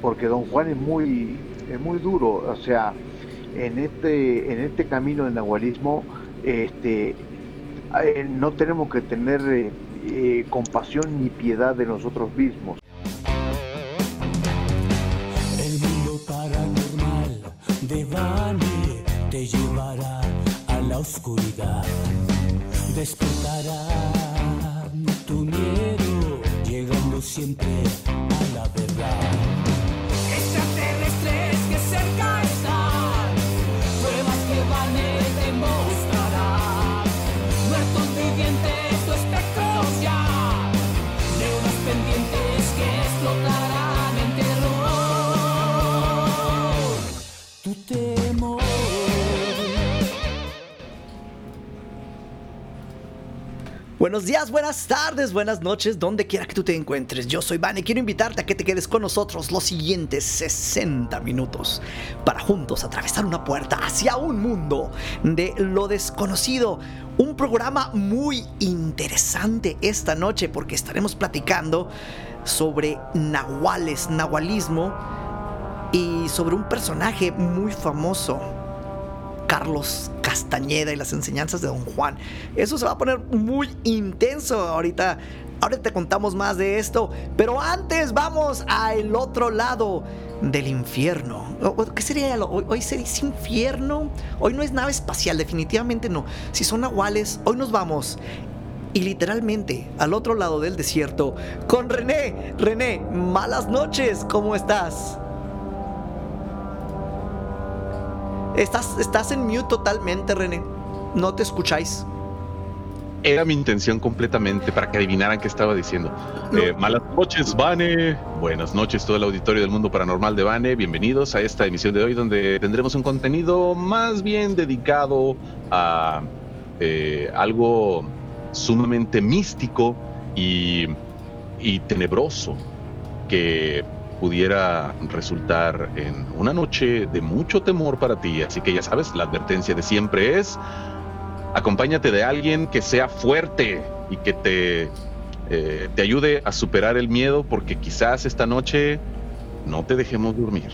porque don Juan es muy, es muy duro, o sea, en este, en este camino del nahualismo, este, eh, no tenemos que tener eh, eh, compasión ni piedad de nosotros mismos. El mundo paranormal de Bani te llevará a la oscuridad. Despertará tu miedo, llegando siempre a la verdad. Buenos días, buenas tardes, buenas noches, donde quiera que tú te encuentres. Yo soy Van y quiero invitarte a que te quedes con nosotros los siguientes 60 minutos para juntos atravesar una puerta hacia un mundo de lo desconocido. Un programa muy interesante esta noche porque estaremos platicando sobre nahuales, nahualismo y sobre un personaje muy famoso Carlos Castañeda y las enseñanzas de Don Juan. Eso se va a poner muy intenso ahorita. Ahora te contamos más de esto, pero antes vamos al otro lado del infierno. ¿Qué sería? Hoy, hoy se dice infierno. Hoy no es nave espacial, definitivamente no. Si son nahuales, hoy nos vamos. Y literalmente al otro lado del desierto con René. René, malas noches, ¿cómo estás? Estás, estás en mute totalmente, René. No te escucháis. Era mi intención completamente para que adivinaran qué estaba diciendo. No. Eh, malas noches, Vane. Buenas noches, todo el auditorio del mundo paranormal de Vane. Bienvenidos a esta emisión de hoy, donde tendremos un contenido más bien dedicado a eh, algo sumamente místico y, y tenebroso que pudiera resultar en una noche de mucho temor para ti. Así que ya sabes, la advertencia de siempre es acompáñate de alguien que sea fuerte y que te, eh, te ayude a superar el miedo, porque quizás esta noche no te dejemos dormir.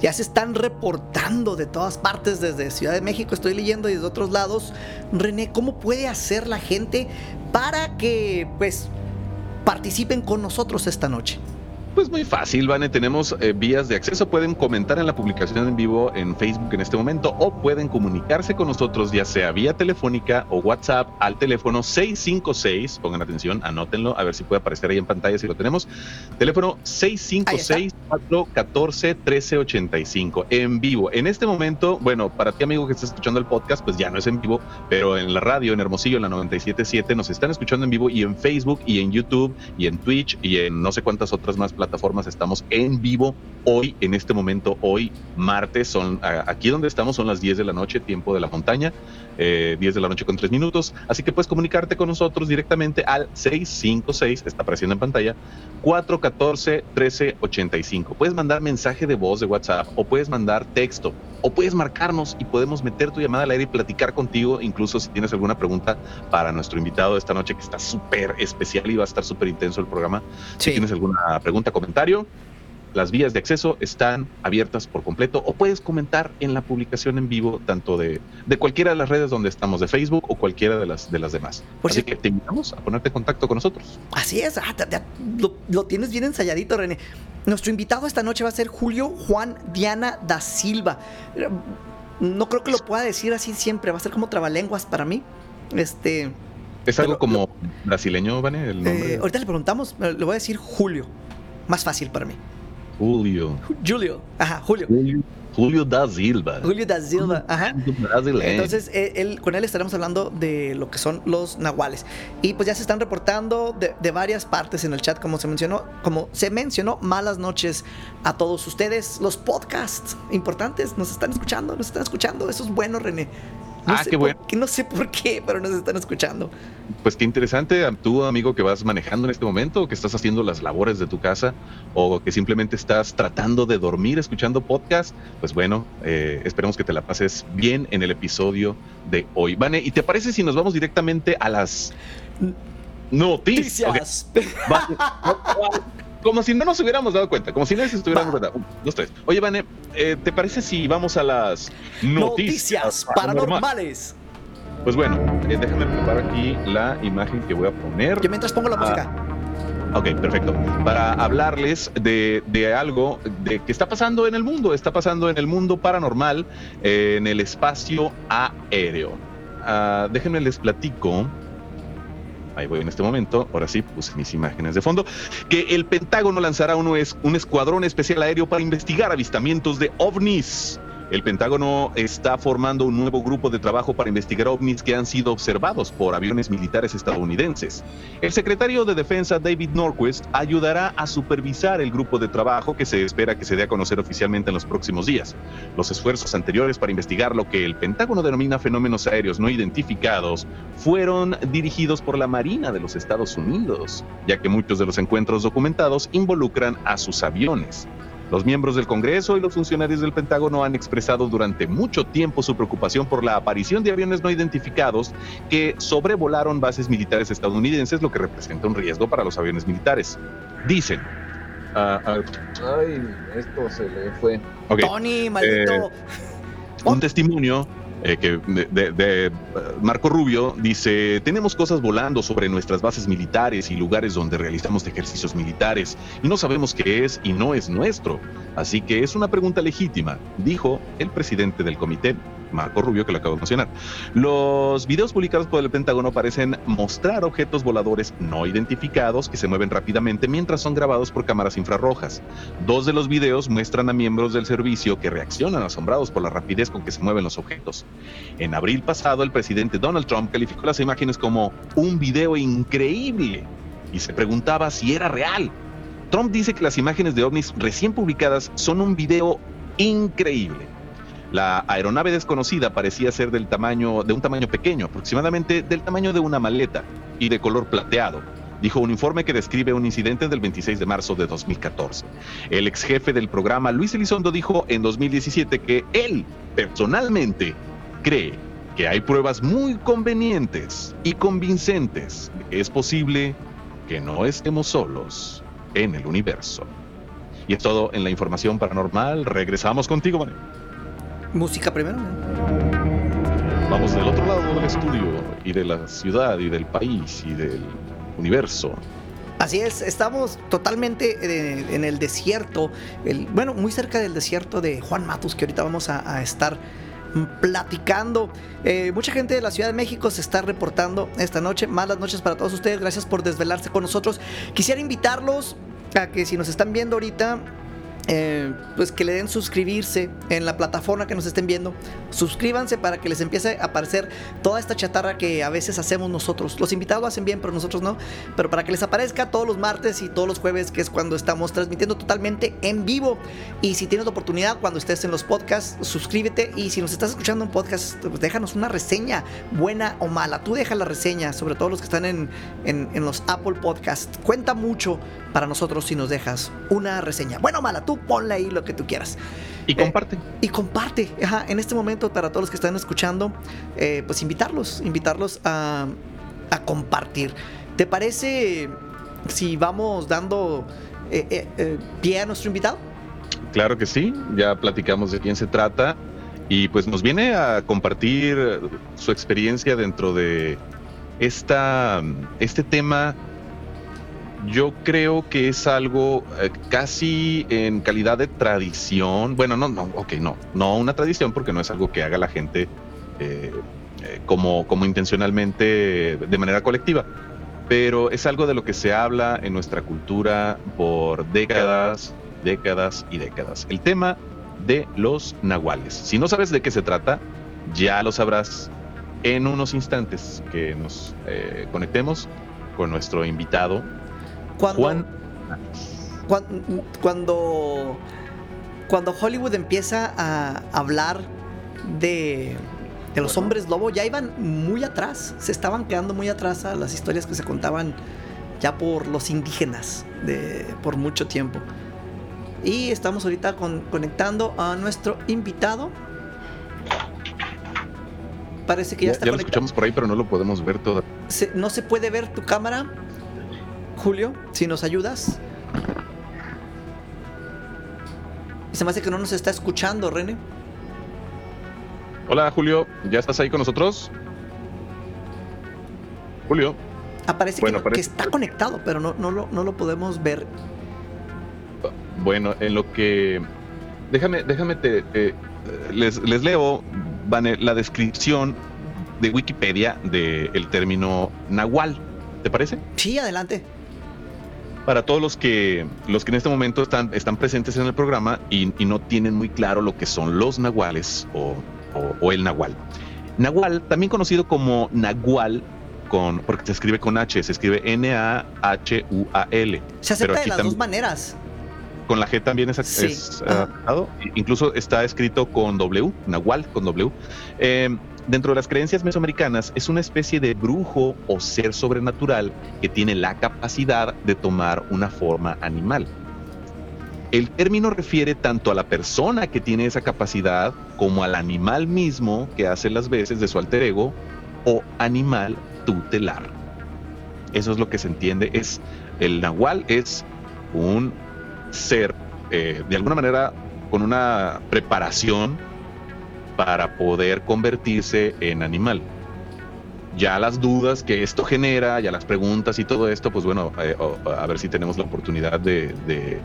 Ya se están reportando de todas partes, desde Ciudad de México, estoy leyendo y desde otros lados. René, ¿cómo puede hacer la gente para que, pues, participen con nosotros esta noche? Pues muy fácil, Vane, tenemos eh, vías de acceso, pueden comentar en la publicación en vivo en Facebook en este momento o pueden comunicarse con nosotros ya sea vía telefónica o WhatsApp al teléfono 656, pongan atención, anótenlo, a ver si puede aparecer ahí en pantalla si lo tenemos, teléfono 656-414-1385 en vivo. En este momento, bueno, para ti amigo que estás escuchando el podcast, pues ya no es en vivo, pero en la radio, en Hermosillo, en la 977, nos están escuchando en vivo y en Facebook y en YouTube y en Twitch y en no sé cuántas otras más plataformas estamos en vivo hoy, en este momento, hoy, martes, son aquí donde estamos son las 10 de la noche, tiempo de la montaña, eh, 10 de la noche con 3 minutos, así que puedes comunicarte con nosotros directamente al 656, está apareciendo en pantalla, 414-1385. Puedes mandar mensaje de voz de WhatsApp o puedes mandar texto o puedes marcarnos y podemos meter tu llamada al aire y platicar contigo, incluso si tienes alguna pregunta para nuestro invitado de esta noche que está súper especial y va a estar súper intenso el programa. Si tienes alguna pregunta, comentario, las vías de acceso están abiertas por completo o puedes comentar en la publicación en vivo tanto de, de cualquiera de las redes donde estamos, de Facebook o cualquiera de las, de las demás. Por Así que te invitamos a ponerte en contacto con nosotros. Así es, ah, lo, lo tienes bien ensayadito, René. Nuestro invitado esta noche va a ser Julio Juan Diana da Silva. No creo que lo pueda decir así siempre, va a ser como trabalenguas para mí. Este, Es algo Pero- como brasileño, Vane, el nombre. eh, ahorita le preguntamos, le voy a decir Julio. Más fácil para mí. Julio. Julio, ajá, Julio. Julio. Julio da Silva. Julio da Silva, ajá. Brasileño. Entonces, eh, él, con él estaremos hablando de lo que son los nahuales. Y pues ya se están reportando de, de varias partes en el chat, como se mencionó, como se mencionó, malas noches a todos ustedes. Los podcasts importantes nos están escuchando, nos están escuchando. Eso es bueno, René. No Ah, sé qué por bueno. qué- no sé por qué, pero nos están escuchando. Pues qué interesante, tú amigo que vas manejando en este momento, que estás haciendo las labores de tu casa o que simplemente estás tratando de dormir escuchando podcast, pues bueno, eh, esperemos que te la pases bien en el episodio de hoy. Vane, ¿y te parece si nos vamos directamente a las noticias? Noticias. va- como si no nos hubiéramos dado cuenta, como si no se estuviéramos Va. dando cuenta. Dos, tres. Oye, Vane, eh, ¿te parece si vamos a las noticias, Noticias paranormales. Pues bueno, eh, déjame preparar aquí la imagen que voy a poner. Yo mientras pongo la Ah. música. Ok, perfecto. Para hablarles de, de algo de que está pasando en el mundo, está pasando en el mundo paranormal, eh, en el espacio aéreo. Ah, déjenme les platico. Ahí voy en este momento. Ahora sí, puse mis imágenes de fondo. Que el Pentágono lanzará es, un escuadrón especial aéreo para investigar avistamientos de ovnis. El Pentágono está formando un nuevo grupo de trabajo para investigar ovnis que han sido observados por aviones militares estadounidenses. El secretario de Defensa David Norquist ayudará a supervisar el grupo de trabajo que se espera que se dé a conocer oficialmente en los próximos días. Los esfuerzos anteriores para investigar lo que el Pentágono denomina fenómenos aéreos no identificados fueron dirigidos por la Marina de los Estados Unidos, ya que muchos de los encuentros documentados involucran a sus aviones. Los miembros del Congreso y los funcionarios del Pentágono han expresado durante mucho tiempo su preocupación por la aparición de aviones no identificados que sobrevolaron bases militares estadounidenses, lo que representa un riesgo para los aviones militares. Dicen. ah, ah, ay, esto se le fue. Tony, maldito. un testimonio eh, que de, de- Marco Rubio dice, tenemos cosas volando sobre nuestras bases militares y lugares donde realizamos ejercicios militares y no sabemos qué es y no es nuestro. Así que es una pregunta legítima, dijo el presidente del comité, Marco Rubio, que lo acabo de mencionar. Los videos publicados por el Pentágono parecen mostrar objetos voladores no identificados que se mueven rápidamente mientras son grabados por cámaras infrarrojas. Dos de los videos muestran a miembros del servicio que reaccionan asombrados por la rapidez con que se mueven los objetos. En abril pasado, el presidente Donald Trump calificó las imágenes como un video increíble y se preguntaba si era real. Trump dice que las imágenes de ovnis recién publicadas son un video increíble. La aeronave desconocida parecía ser del tamaño de un tamaño pequeño, aproximadamente del tamaño de una maleta y de color plateado. Dijo un informe que describe un incidente del 26 de marzo de 2014. El ex jefe del programa, Luis Elizondo, dijo en 2017 que él, personalmente, cree que hay pruebas muy convenientes y convincentes de que es posible que no estemos solos en el universo. Y es todo en la información paranormal. Regresamos contigo. Música primero. Vamos del otro lado del estudio y de la ciudad y del país y del universo. Así es, estamos totalmente eh, en el desierto, el, bueno, muy cerca del desierto de Juan Matus, que ahorita vamos a, a estar platicando. Eh, mucha gente de la Ciudad de México se está reportando esta noche. Malas noches para todos ustedes, gracias por desvelarse con nosotros. Quisiera invitarlos a que si nos están viendo ahorita, eh, pues que le den suscribirse en la plataforma que nos estén viendo. Suscríbanse para que les empiece a aparecer toda esta chatarra que a veces hacemos nosotros. Los invitados lo hacen bien, pero nosotros no. Pero para que les aparezca todos los martes y todos los jueves, que es cuando estamos transmitiendo totalmente en vivo. Y si tienes oportunidad, cuando estés en los podcasts, suscríbete. Y si nos estás escuchando en podcast, pues déjanos una reseña, buena o mala. Tú deja la reseña, sobre todo los que están en, en los Apple Podcasts. Cuenta mucho para nosotros si nos dejas una reseña. Buena o mala, tú ponle ahí lo que tú quieras. Y Eh, comparte. Y comparte, ajá, en este momento para todos los que están escuchando, eh, pues invitarlos, invitarlos a, a compartir. ¿Te parece si vamos dando eh, eh, pie a nuestro invitado? Claro que sí, ya platicamos de quién se trata y pues nos viene a compartir su experiencia dentro de esta, este tema. Yo creo que es algo eh, casi en calidad de tradición. Bueno, no, no, ok, no, no una tradición porque no es algo que haga la gente eh, eh, como, como intencionalmente de manera colectiva, pero es algo de lo que se habla en nuestra cultura por décadas, décadas y décadas. El tema de los nahuales. Si no sabes de qué se trata, ya lo sabrás en unos instantes que nos conectemos con nuestro invitado, Cuando, Juan. cuando, cuando Hollywood empieza a hablar de, de los hombres lobo, ya iban muy atrás, se estaban quedando muy atrás a las historias que se contaban ya por los indígenas de, por mucho tiempo. Y estamos ahorita con- conectando a nuestro invitado. Parece que ya, Ya, está ya lo conectado. escuchamos por ahí, pero no lo podemos ver todo. Se- no se puede ver tu cámara. Julio, si nos ayudas. Se me hace que no nos está escuchando, René. Hola Julio, ¿ya estás ahí con nosotros? Julio. Aparece Bueno, que, parece- que está conectado, pero no, no, lo, no lo podemos ver. Bueno, en lo que... Déjame, déjame te... les, les leo, la descripción de Wikipedia del término nahual. ¿Te parece? Sí, adelante. Para todos los que, los que en este momento están, están presentes en el programa y, y no tienen muy claro lo que son los nahuales o, o- o el nahual. Nahual, también conocido como nahual, con, porque se escribe con H, se escribe N-A-H-U-A-L. Se acepta de las también- dos maneras. Con la G también es, Sí, es, adaptado. Incluso está escrito con W, Nahual con W. Eh, dentro de las creencias mesoamericanas es una especie de brujo o ser sobrenatural que tiene la capacidad de tomar una forma animal. El término refiere tanto a la persona que tiene esa capacidad como al animal mismo que hace las veces de su alter ego o animal tutelar. Eso es lo que se entiende. Es el nahual es un ser eh, de alguna manera con una preparación para poder convertirse en animal. Ya las dudas que esto genera, ya las preguntas y todo esto, pues bueno, eh, a ver si tenemos la oportunidad de, de-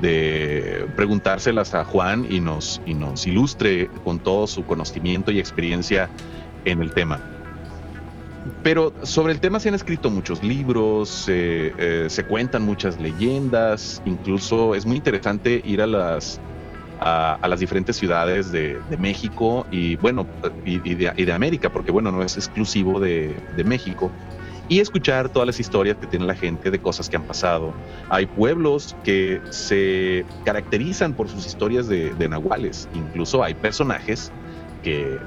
de preguntárselas a Juan y nos, y nos ilustre con todo su conocimiento y experiencia en el tema. Pero sobre el tema se han escrito muchos libros, eh, se cuentan muchas leyendas, incluso es muy interesante ir a las, a, las diferentes ciudades de, México y bueno, y, de, América, porque bueno, no es exclusivo de, de México, y escuchar todas las historias que tiene la gente de cosas que han pasado. Hay pueblos que se caracterizan por sus historias de, de nahuales, incluso hay personajes que eh,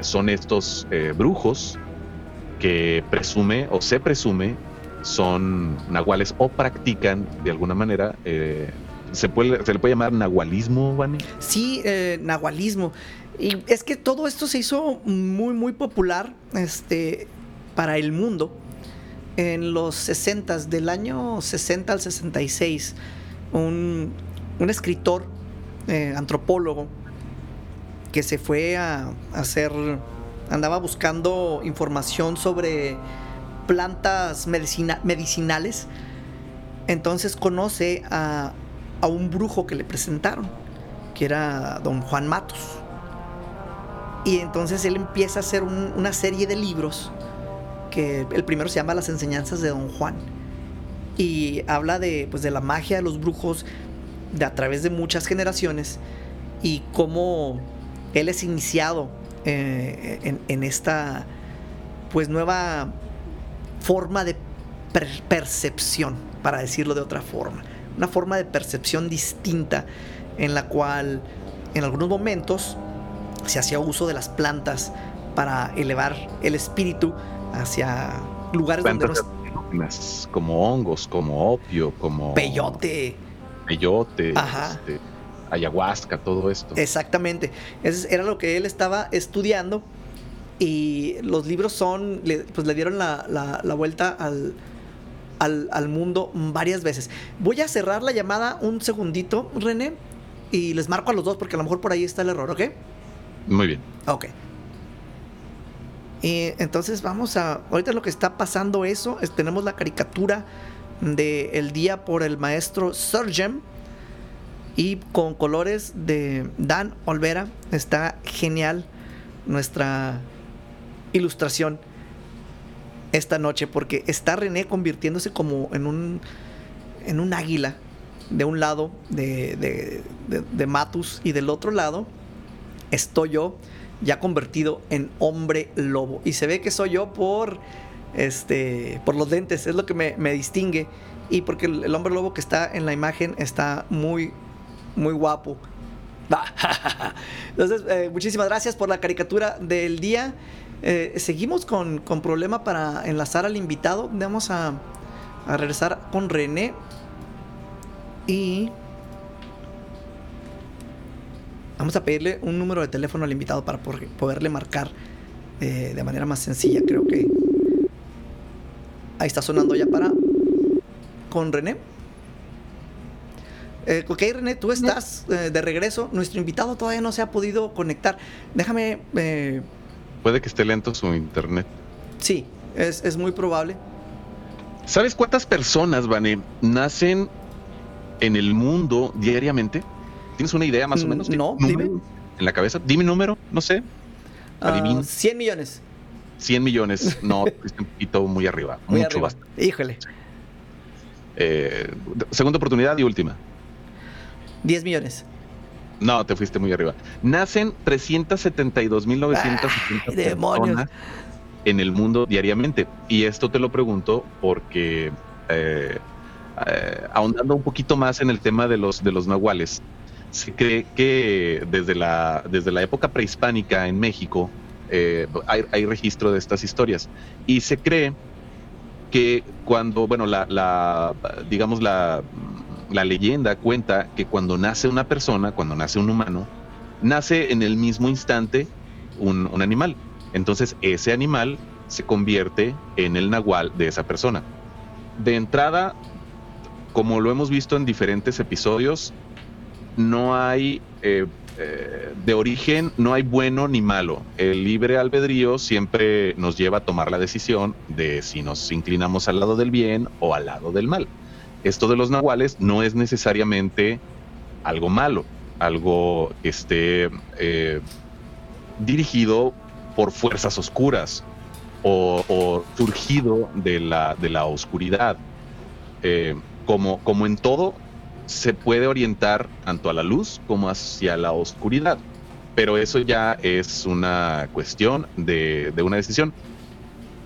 son estos eh, brujos que presume o se presume son nahuales o practican de alguna manera. eh, ¿se, puede, ¿Se le puede llamar nahualismo, Vani? Sí, eh, nahualismo. Y es que todo esto se hizo muy, muy popular este, para el mundo en los 60, del año 60 al 66. Un, un escritor, eh, antropólogo, que se fue a, a hacer, andaba buscando información sobre plantas medicina- medicinales. Entonces conoce a, un brujo que le presentaron, que era don Juan Matos. Y entonces él empieza a hacer un- una serie de libros, que el primero se llama Las enseñanzas de don Juan. Y habla de, pues, de la magia de los brujos de a través de muchas generaciones y cómo él es iniciado eh, en, en esta pues nueva forma de per- percepción, para decirlo de otra forma. Una forma de percepción distinta en la cual en algunos momentos se hacía uso de las plantas para elevar el espíritu hacia lugares donde no es como hongos, como opio, como peyote. peyote, Ajá. este, ayahuasca, todo esto. Exactamente. Ese era lo que él estaba estudiando. Y los libros son, pues le dieron la, la- la vuelta al, al, al mundo varias veces. Voy a cerrar la llamada un segundito, René, y les marco a los dos porque a lo mejor por ahí está el error, ¿ok? Muy bien. Ok. Y entonces vamos a. Ahorita lo que está pasando eso es tenemos la caricatura de El día por el maestro Surgeon. Y con colores de Dan Olvera. Está genial nuestra ilustración esta noche. Porque está René convirtiéndose como en un. en un águila. De un lado de, de, de- de Matus. Y del otro lado estoy yo ya convertido en hombre lobo. Y se ve que soy yo por este por los lentes, es lo que me, me distingue. Y porque el hombre lobo que está en la imagen está muy, muy guapo. Entonces, eh, muchísimas gracias por la caricatura del día. Eh, seguimos con, con problema para enlazar al invitado. Vamos a, a regresar con René. Y Vamos a pedirle un número de teléfono al invitado para poderle marcar eh, de manera más sencilla. Creo que ahí está sonando ya para con René. Eh, ok, René, tú estás eh, de regreso. Nuestro invitado todavía no se ha podido conectar. Déjame. eh, Puede que esté lento su internet. sí, es, es muy probable. ¿Sabes cuántas personas, Vane, nacen en el mundo diariamente? ¿Tienes una idea más o Mm, menos? no, ¿Número dime. En la cabeza. Dime número, no sé. Ah, Adivina. 100 millones. 100 millones. No, fuiste un poquito muy arriba. Muy mucho arriba. basta. Híjole. Eh, segunda oportunidad y última. 10 millones. No, te fuiste muy arriba. Nacen 372.970 Ay, demonios. personas en el mundo diariamente. Y esto te lo pregunto porque, eh, eh, ahondando un poquito más en el tema de los, de los nahuales, se cree que desde la, desde la época prehispánica en México eh, hay, hay registro de estas historias. Y se cree que cuando, bueno, la, la digamos, la, la leyenda cuenta que cuando nace una persona, cuando nace un humano, nace en el mismo instante un, animal. Entonces ese animal se convierte en el nahual de esa persona. De entrada, como lo hemos visto en diferentes episodios, no hay eh, eh, de origen, no hay bueno ni malo. El libre albedrío siempre nos lleva a tomar la decisión de si nos inclinamos al lado del bien o al lado del mal. Esto de los nahuales no es necesariamente algo malo, algo que esté eh, dirigido por fuerzas oscuras o, surgido de la, de la oscuridad. Eh, como, como en todo, se puede orientar tanto a la luz como hacia la oscuridad. Pero eso ya es una cuestión de, de una decisión.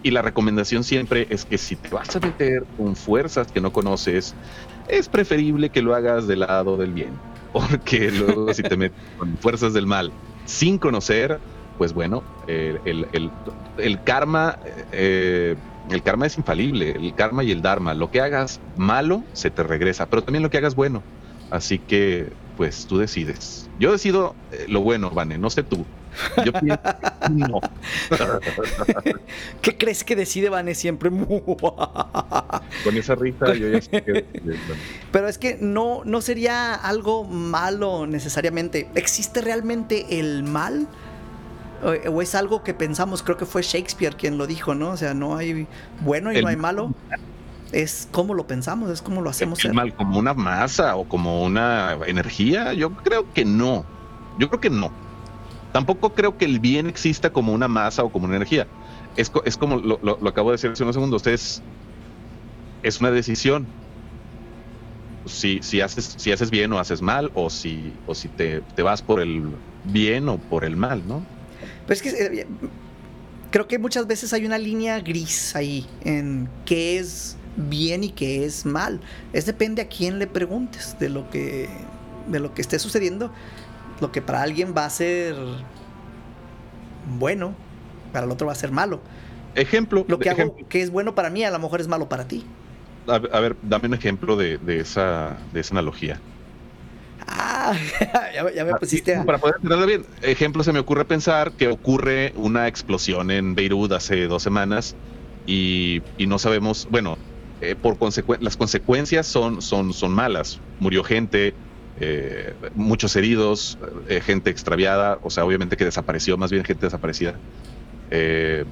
Y la recomendación siempre es que si te vas a meter con fuerzas que no conoces, es preferible que lo hagas del lado del bien. Porque luego si te metes con fuerzas del mal sin conocer, pues bueno, el karma, eh, el karma es infalible, el karma y el dharma. Lo que hagas malo se te regresa, pero también lo que hagas bueno. Así que, pues tú decides. Yo decido eh, lo bueno, Vane, no sé tú. Yo pienso que no. ¿Qué crees que decide Vane siempre? Con esa risa yo ya sé que... Pero es que no, no sería algo malo necesariamente. ¿Existe realmente el mal? O, es algo que pensamos, creo que fue Shakespeare quien lo dijo, ¿no? O sea, no hay bueno y El no hay malo. Es como lo pensamos, es como lo hacemos ¿Es ser. mal como una masa o como una energía? Yo creo que no. Yo creo que no. Tampoco creo que el bien exista como una masa o como una energía. Es, es como lo, lo- lo acabo de decir hace unos segundos. Es, es una decisión. Si, si, haces, si haces bien o haces mal, o si, o si te, te vas por el bien o por el mal, ¿no? Pero es que eh, creo que muchas veces hay una línea gris ahí en qué es bien y qué es mal. Es depende a quién le preguntes de lo que de lo que esté sucediendo. Lo que para alguien va a ser bueno, para el otro va a ser malo. Ejemplo. Lo que hago que es bueno para mí, a lo mejor es malo para ti. A, a ver, dame un ejemplo de, de esa, de esa analogía. Ah, ya, me- ya me pusiste a... Para poder entenderlo bien, ejemplo, se me ocurre pensar que ocurre una explosión en Beirut hace dos semanas y, y no sabemos, bueno, eh, por consecuen- las consecuencias son, son, son malas. Murió gente, eh, muchos heridos, eh, gente extraviada, o sea, obviamente que desapareció, más bien gente desaparecida. Eh,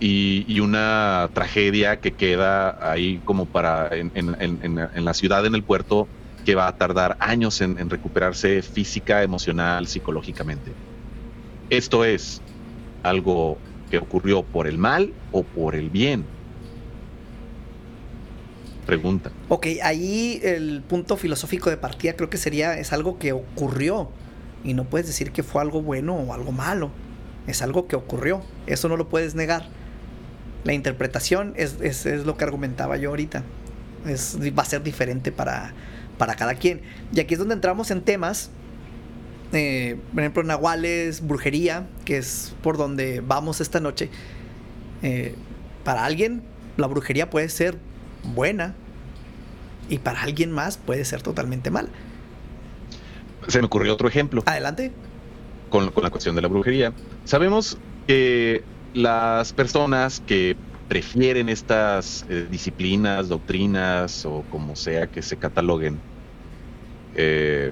y, una tragedia que queda ahí como para en, la ciudad, en el puerto, que va a tardar años en recuperarse física, emocional, psicológicamente. Esto es algo que ocurrió por el mal o por el bien. Pregunta. Ok, ahí el punto filosófico de partida creo que sería, es algo que ocurrió. Y no puedes decir que fue algo bueno o algo malo. Es algo que ocurrió. Eso no lo puedes negar. La interpretación es, es- es lo que argumentaba yo ahorita. Es, va a ser diferente para, para cada quien. Y aquí es donde entramos en temas. eh, por ejemplo, nahuales, brujería, que es por donde vamos esta noche. Eh, para alguien, la brujería puede ser buena. Y para alguien más puede ser totalmente mal. Se me ocurrió otro ejemplo Adelante. con, con la cuestión de la brujería. Sabemos que las personas que prefieren estas eh, disciplinas, doctrinas o como sea que se cataloguen, eh,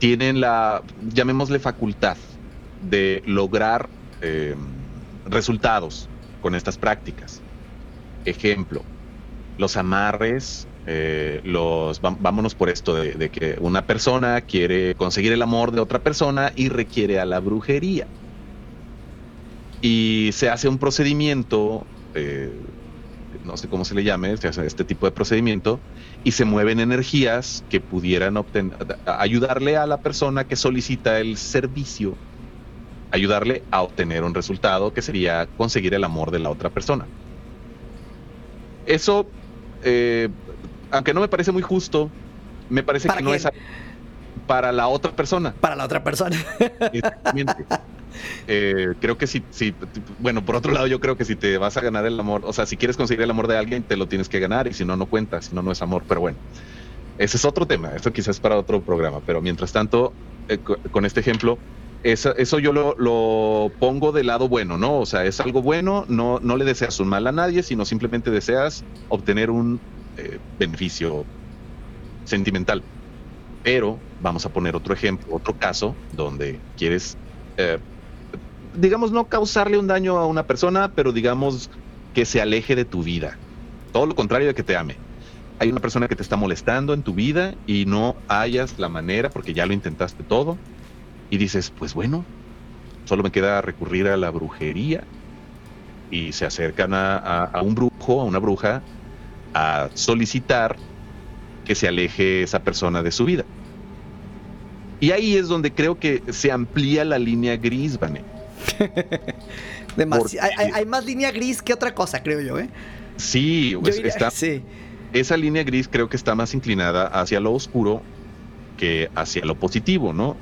tienen la, llamémosle facultad, de lograr eh, resultados con estas prácticas. Ejemplo, los amarres, eh, los vámonos por esto de, que una persona quiere conseguir el amor de otra persona y requiere a la brujería. Y se hace un procedimiento, eh, no sé cómo se le llame, se hace este tipo de procedimiento, y se mueven energías que pudieran ayudarle a la persona que solicita el servicio, ayudarle a obtener un resultado que sería conseguir el amor de la otra persona. Eso, eh, aunque no me parece muy justo, me parece que no es para la otra persona. Para la otra persona. Exactamente. Eh, creo que si, si, bueno, por otro lado, yo creo que si te vas a ganar el amor, o sea, si quieres conseguir el amor de alguien, te lo tienes que ganar y si no, no cuenta, si no, no es amor. Pero bueno, ese es otro tema, esto quizás para otro programa, pero mientras tanto, eh, con este ejemplo, eso, eso yo lo, pongo del lado bueno, ¿no? O sea, es algo bueno, no, no le deseas un mal a nadie, sino simplemente deseas obtener un eh, beneficio sentimental. Pero vamos a poner otro ejemplo, otro caso donde quieres eh, digamos, no causarle un daño a una persona, pero digamos que se aleje de tu vida. Todo lo contrario de que te ame. Hay una persona que te está molestando en tu vida y no hayas la manera, porque ya lo intentaste todo, y dices, pues bueno, solo me queda recurrir a la brujería. Y se acercan a, a, a un brujo, a una bruja, a solicitar que se aleje esa persona de su vida. Y ahí es donde creo que se amplía la línea gris, Vané. Hay, hay, más línea gris que otra cosa, creo yo, ¿eh? Sí, pues yo está, sí, esa línea gris creo que está más inclinada hacia lo oscuro que hacia lo positivo, ¿no?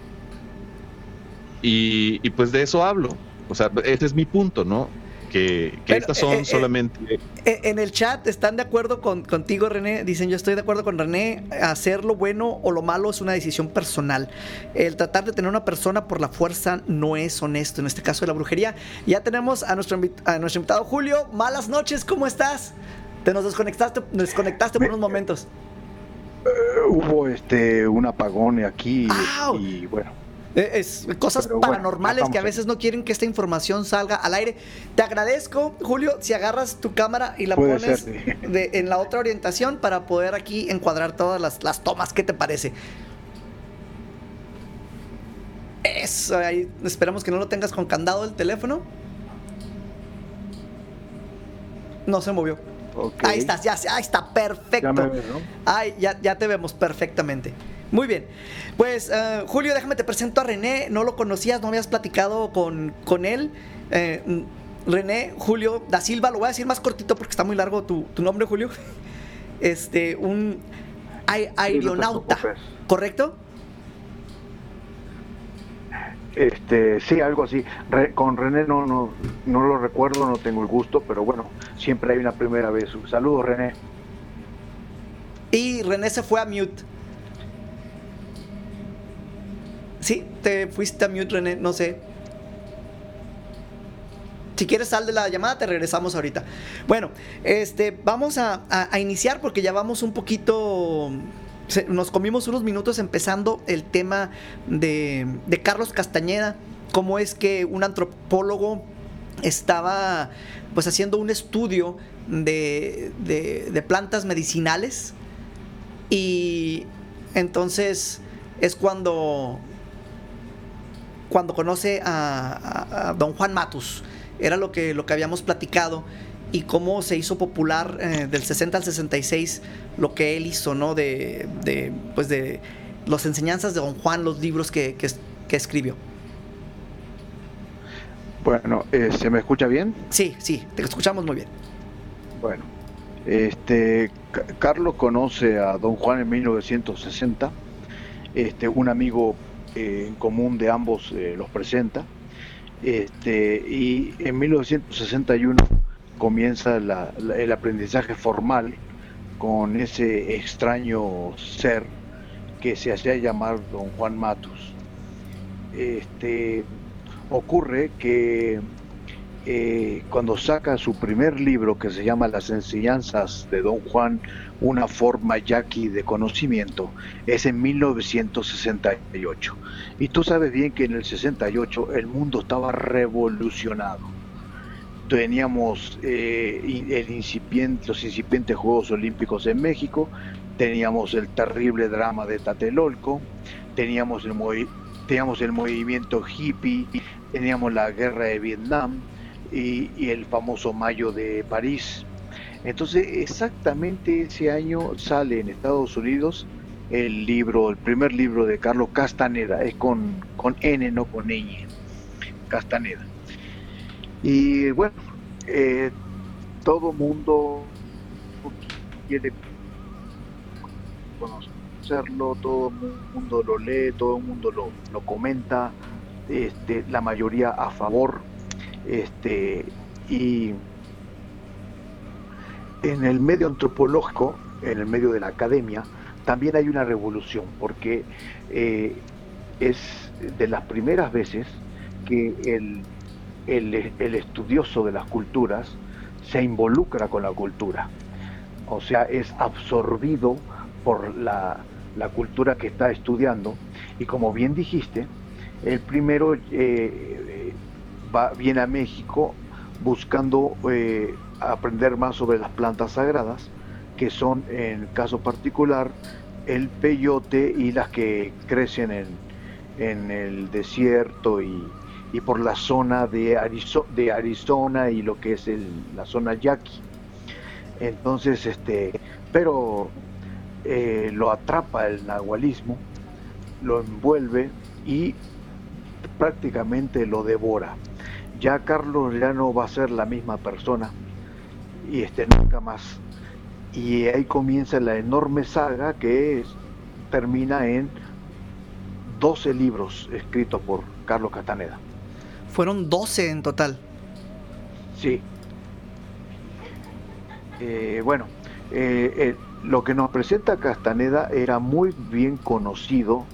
Y, y pues de eso hablo. O sea, ese es mi punto, ¿no? Que, estas son eh, eh, solamente... Eh, En el chat están de acuerdo con, contigo, René. Dicen, yo estoy de acuerdo con René. Hacer lo bueno o lo malo es una decisión personal. El tratar de tener una persona por la fuerza no es honesto. En este caso de la brujería. Ya tenemos a nuestro, a nuestro invitado Julio. Malas noches, ¿cómo estás? Te nos desconectaste, desconectaste por unos momentos. Hubo este un apagón aquí ¡Au! y bueno, Es cosas bueno, paranormales que a veces no quieren que esta información salga al aire. Te agradezco, Julio, si agarras tu cámara y la Puede pones de- en la otra orientación para poder aquí encuadrar todas las, las tomas. ¿Qué te parece? Eso, ahí, esperamos que no lo tengas con candado el teléfono. No se movió. Ahí estás, ya, ahí está, perfecto. Ya me ves, ¿no? Ay, ya, ya te vemos perfectamente. Muy bien. Pues, eh, Julio, déjame te presento a René. No lo conocías, no habías platicado con, con él. Eh, René Julio da Silva, lo voy a decir más cortito porque está muy largo tu, tu nombre, Julio. Este, un aeronauta, preocupes. ¿correcto? Este, sí, algo así. Re- con René no, no, no lo recuerdo, no tengo el gusto, pero bueno, siempre hay una primera vez. Saludos, René. Y René se fue a mute. Sí, te fuiste a mute, René, no sé. Si quieres sal de la llamada, te regresamos ahorita. Bueno, este, vamos a, a- a iniciar porque ya vamos un poquito. nos comimos unos minutos empezando el tema de, de Carlos Castañeda. Cómo es que un antropólogo estaba pues haciendo un estudio de, de- de plantas medicinales y entonces es cuando cuando conoce a, a- a don Juan Matus era lo que lo que habíamos platicado y cómo se hizo popular eh, del 60 al 66 lo que él hizo no de, de, pues de las enseñanzas de don Juan los libros que, que, que escribió Bueno, eh, ¿se me escucha bien? sí sí te escuchamos muy bien Bueno, este, Ca- Carlos conoce a Don Juan en 1960. Este, un amigo eh, en común de ambos eh, los presenta. Este, y en 1961 comienza el aprendizaje formal con ese extraño ser que se hacía llamar Don Juan Matus. Este, ocurre que eh, cuando saca su primer libro que se llama Las enseñanzas de Don Juan, una forma yaqui de conocimiento, es en 1968. Y tú sabes bien que en el 68 el mundo estaba revolucionado. Teníamos eh, el incipiente, los incipientes Juegos Olímpicos en México, teníamos el terrible drama de Tatelolco, teníamos el, teníamos el movimiento hippie, teníamos la guerra de Vietnam y, y el famoso Mayo de París. Entonces, exactamente ese año sale en Estados Unidos el libro, el primer libro de Carlos Castaneda, es con, con N, no con ñ, Castaneda. Y bueno, eh, todo mundo quiere conocerlo, todo mundo lo lee, todo el mundo lo, lo comenta, este, la mayoría a favor, este, y en el medio antropológico, en el medio de la academia, también hay una revolución, porque eh, es de las primeras veces que el, el, estudioso de las culturas se involucra con la cultura, o sea, es absorbido por la, la cultura que está estudiando, y como bien dijiste, el primero eh, va, viene a México buscando eh, aprender más sobre las plantas sagradas, que son en caso particular el peyote y las que crecen en, en el desierto y, y, por la zona de, Arizo de, Arizona y lo que es el, la zona yaqui. Entonces, este, pero eh, lo atrapa el nahualismo, lo envuelve y prácticamente lo devora. Ya Carlos ya no va a ser la misma persona y este nunca más. Y ahí comienza la enorme saga que es, termina en 12 libros escritos por Carlos Castaneda. Fueron 12 en total. Sí. Eh, bueno, eh, eh, lo que nos presenta Castaneda era muy bien conocido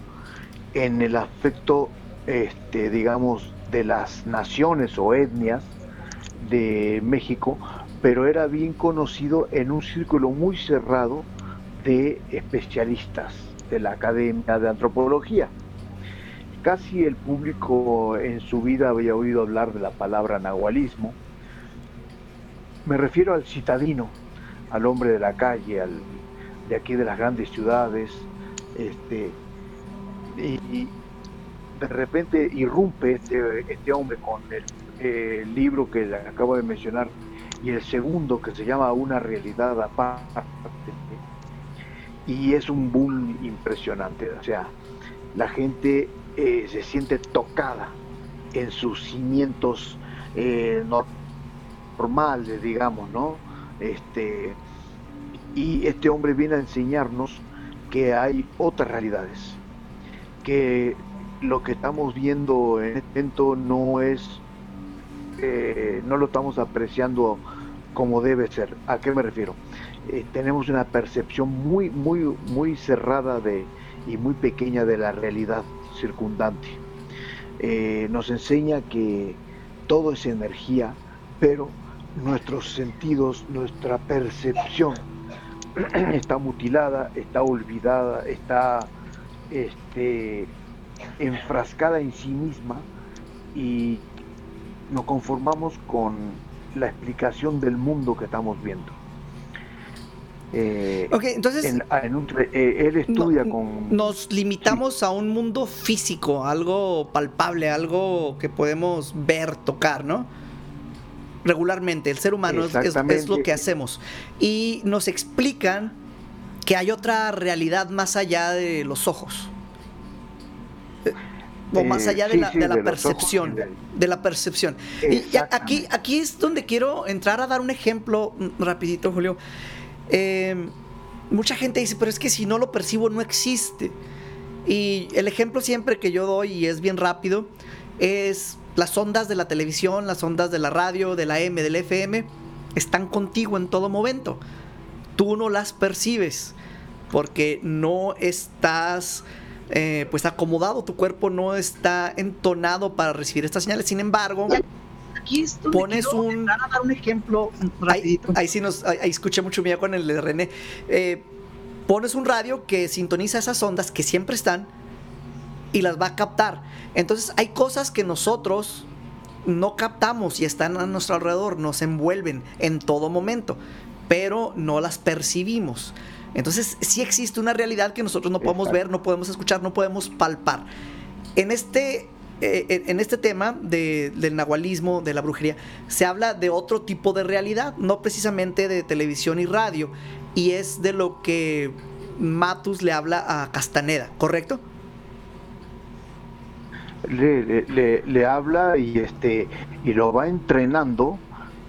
en el aspecto, este, digamos, de las naciones o etnias de México, pero era bien conocido en un círculo muy cerrado de especialistas de la Academia de Antropología. Casi el público en su vida había oído hablar de la palabra nahualismo. Me refiero al citadino, al hombre de la calle, al de aquí de las grandes ciudades, este, y, de repente irrumpe este, este hombre con el, eh, libro que acabo de mencionar y el segundo que se llama Una realidad aparte y es un boom impresionante, o sea, la gente eh, se siente tocada en sus cimientos eh, normales, digamos, ¿no? Este, y este hombre viene a enseñarnos que hay otras realidades, que lo que estamos viendo en este momento no es, eh, no lo estamos apreciando como debe ser. ¿A qué me refiero? Eh, tenemos una percepción muy, muy, muy cerrada de, y muy pequeña de la realidad circundante. Eh, nos enseña que todo es energía, pero nuestros sentidos, nuestra percepción está mutilada, está olvidada, está este, enfrascada en sí misma y nos conformamos con la explicación del mundo que estamos viendo. Eh, ok, entonces en, en un, eh, él estudia no, con... Nos limitamos sí. a un mundo físico, algo palpable, algo que podemos ver, tocar, ¿no? Regularmente, el ser humano es, es, lo que hacemos. Y nos explican que hay otra realidad más allá de los ojos o más allá de la, de percepción, de la percepción. Y aquí, aquí es donde quiero entrar a dar un ejemplo mm, rapidito, Julio. Eh, mucha gente dice, pero es que si no lo percibo no existe. Y el ejemplo siempre que yo doy, y es bien rápido, es las ondas de la televisión, las ondas de la radio, de la M, del FM, están contigo en todo momento. Tú no las percibes porque no estás eh, pues acomodado, tu cuerpo no está entonado para recibir estas señales. Sin embargo, aquí es donde Pones un- a dar un ejemplo Ahí, rapidito. ahí sí nos, ahí, ahí escuché mucho mía con el de René. Eh, pones un radio que sintoniza esas ondas que siempre están y las va a captar. Entonces hay cosas que nosotros no captamos y están a nuestro alrededor, nos envuelven en todo momento, pero no las percibimos. Entonces sí existe una realidad que nosotros no podemos Exacto. ver, no podemos escuchar, no podemos palpar. En este, eh, en- en este tema de- del nahualismo, de la brujería, se habla de otro tipo de realidad, no precisamente de televisión y radio, y es de lo que Matus le habla a Castaneda, ¿correcto? le, le- le- le habla y este y lo va entrenando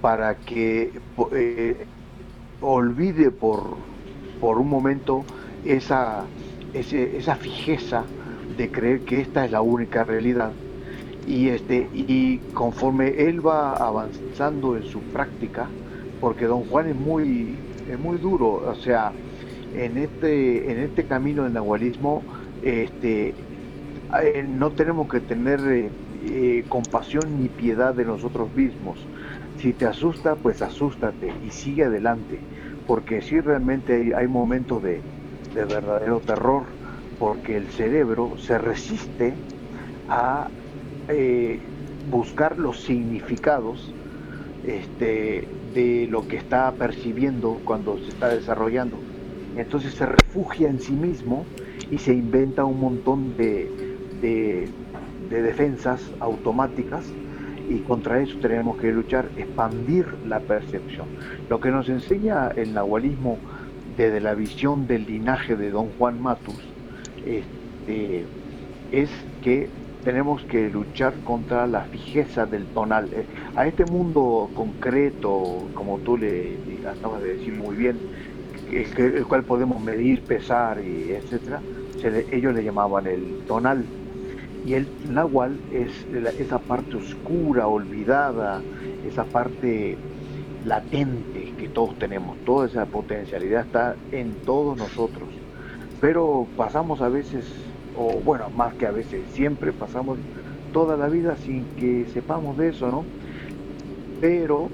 para que eh, olvide por, por un momento esa, ese- esa fijeza de creer que esta es la única realidad y este y conforme él va avanzando en su práctica porque don Juan es muy es muy duro o sea en este en este camino del nahualismo este eh, no tenemos que tener eh, eh, compasión ni piedad de nosotros mismos. Si te asusta, pues asústate y sigue adelante, porque sí realmente hay, hay momentos de, de verdadero terror, porque el cerebro se resiste a eh, buscar los significados este, de lo que está percibiendo cuando se está desarrollando. Entonces se refugia en sí mismo y se inventa un montón de, de, de defensas automáticas y contra eso tenemos que luchar, expandir la percepción. Lo que nos enseña el nahualismo desde la visión del linaje de don Juan Matus este, es que tenemos que luchar contra la fijeza del tonal. Eh, A este mundo concreto, como tú le acabas de decir muy bien, el, cual podemos medir, pesar y etcétera, ellos le llamaban el tonal. Y el nahual es esa parte oscura, olvidada, esa parte latente que todos tenemos, toda esa potencialidad está en todos nosotros. Pero pasamos a veces, o bueno, más que a veces, siempre pasamos toda la vida sin que sepamos de eso, ¿no? Pero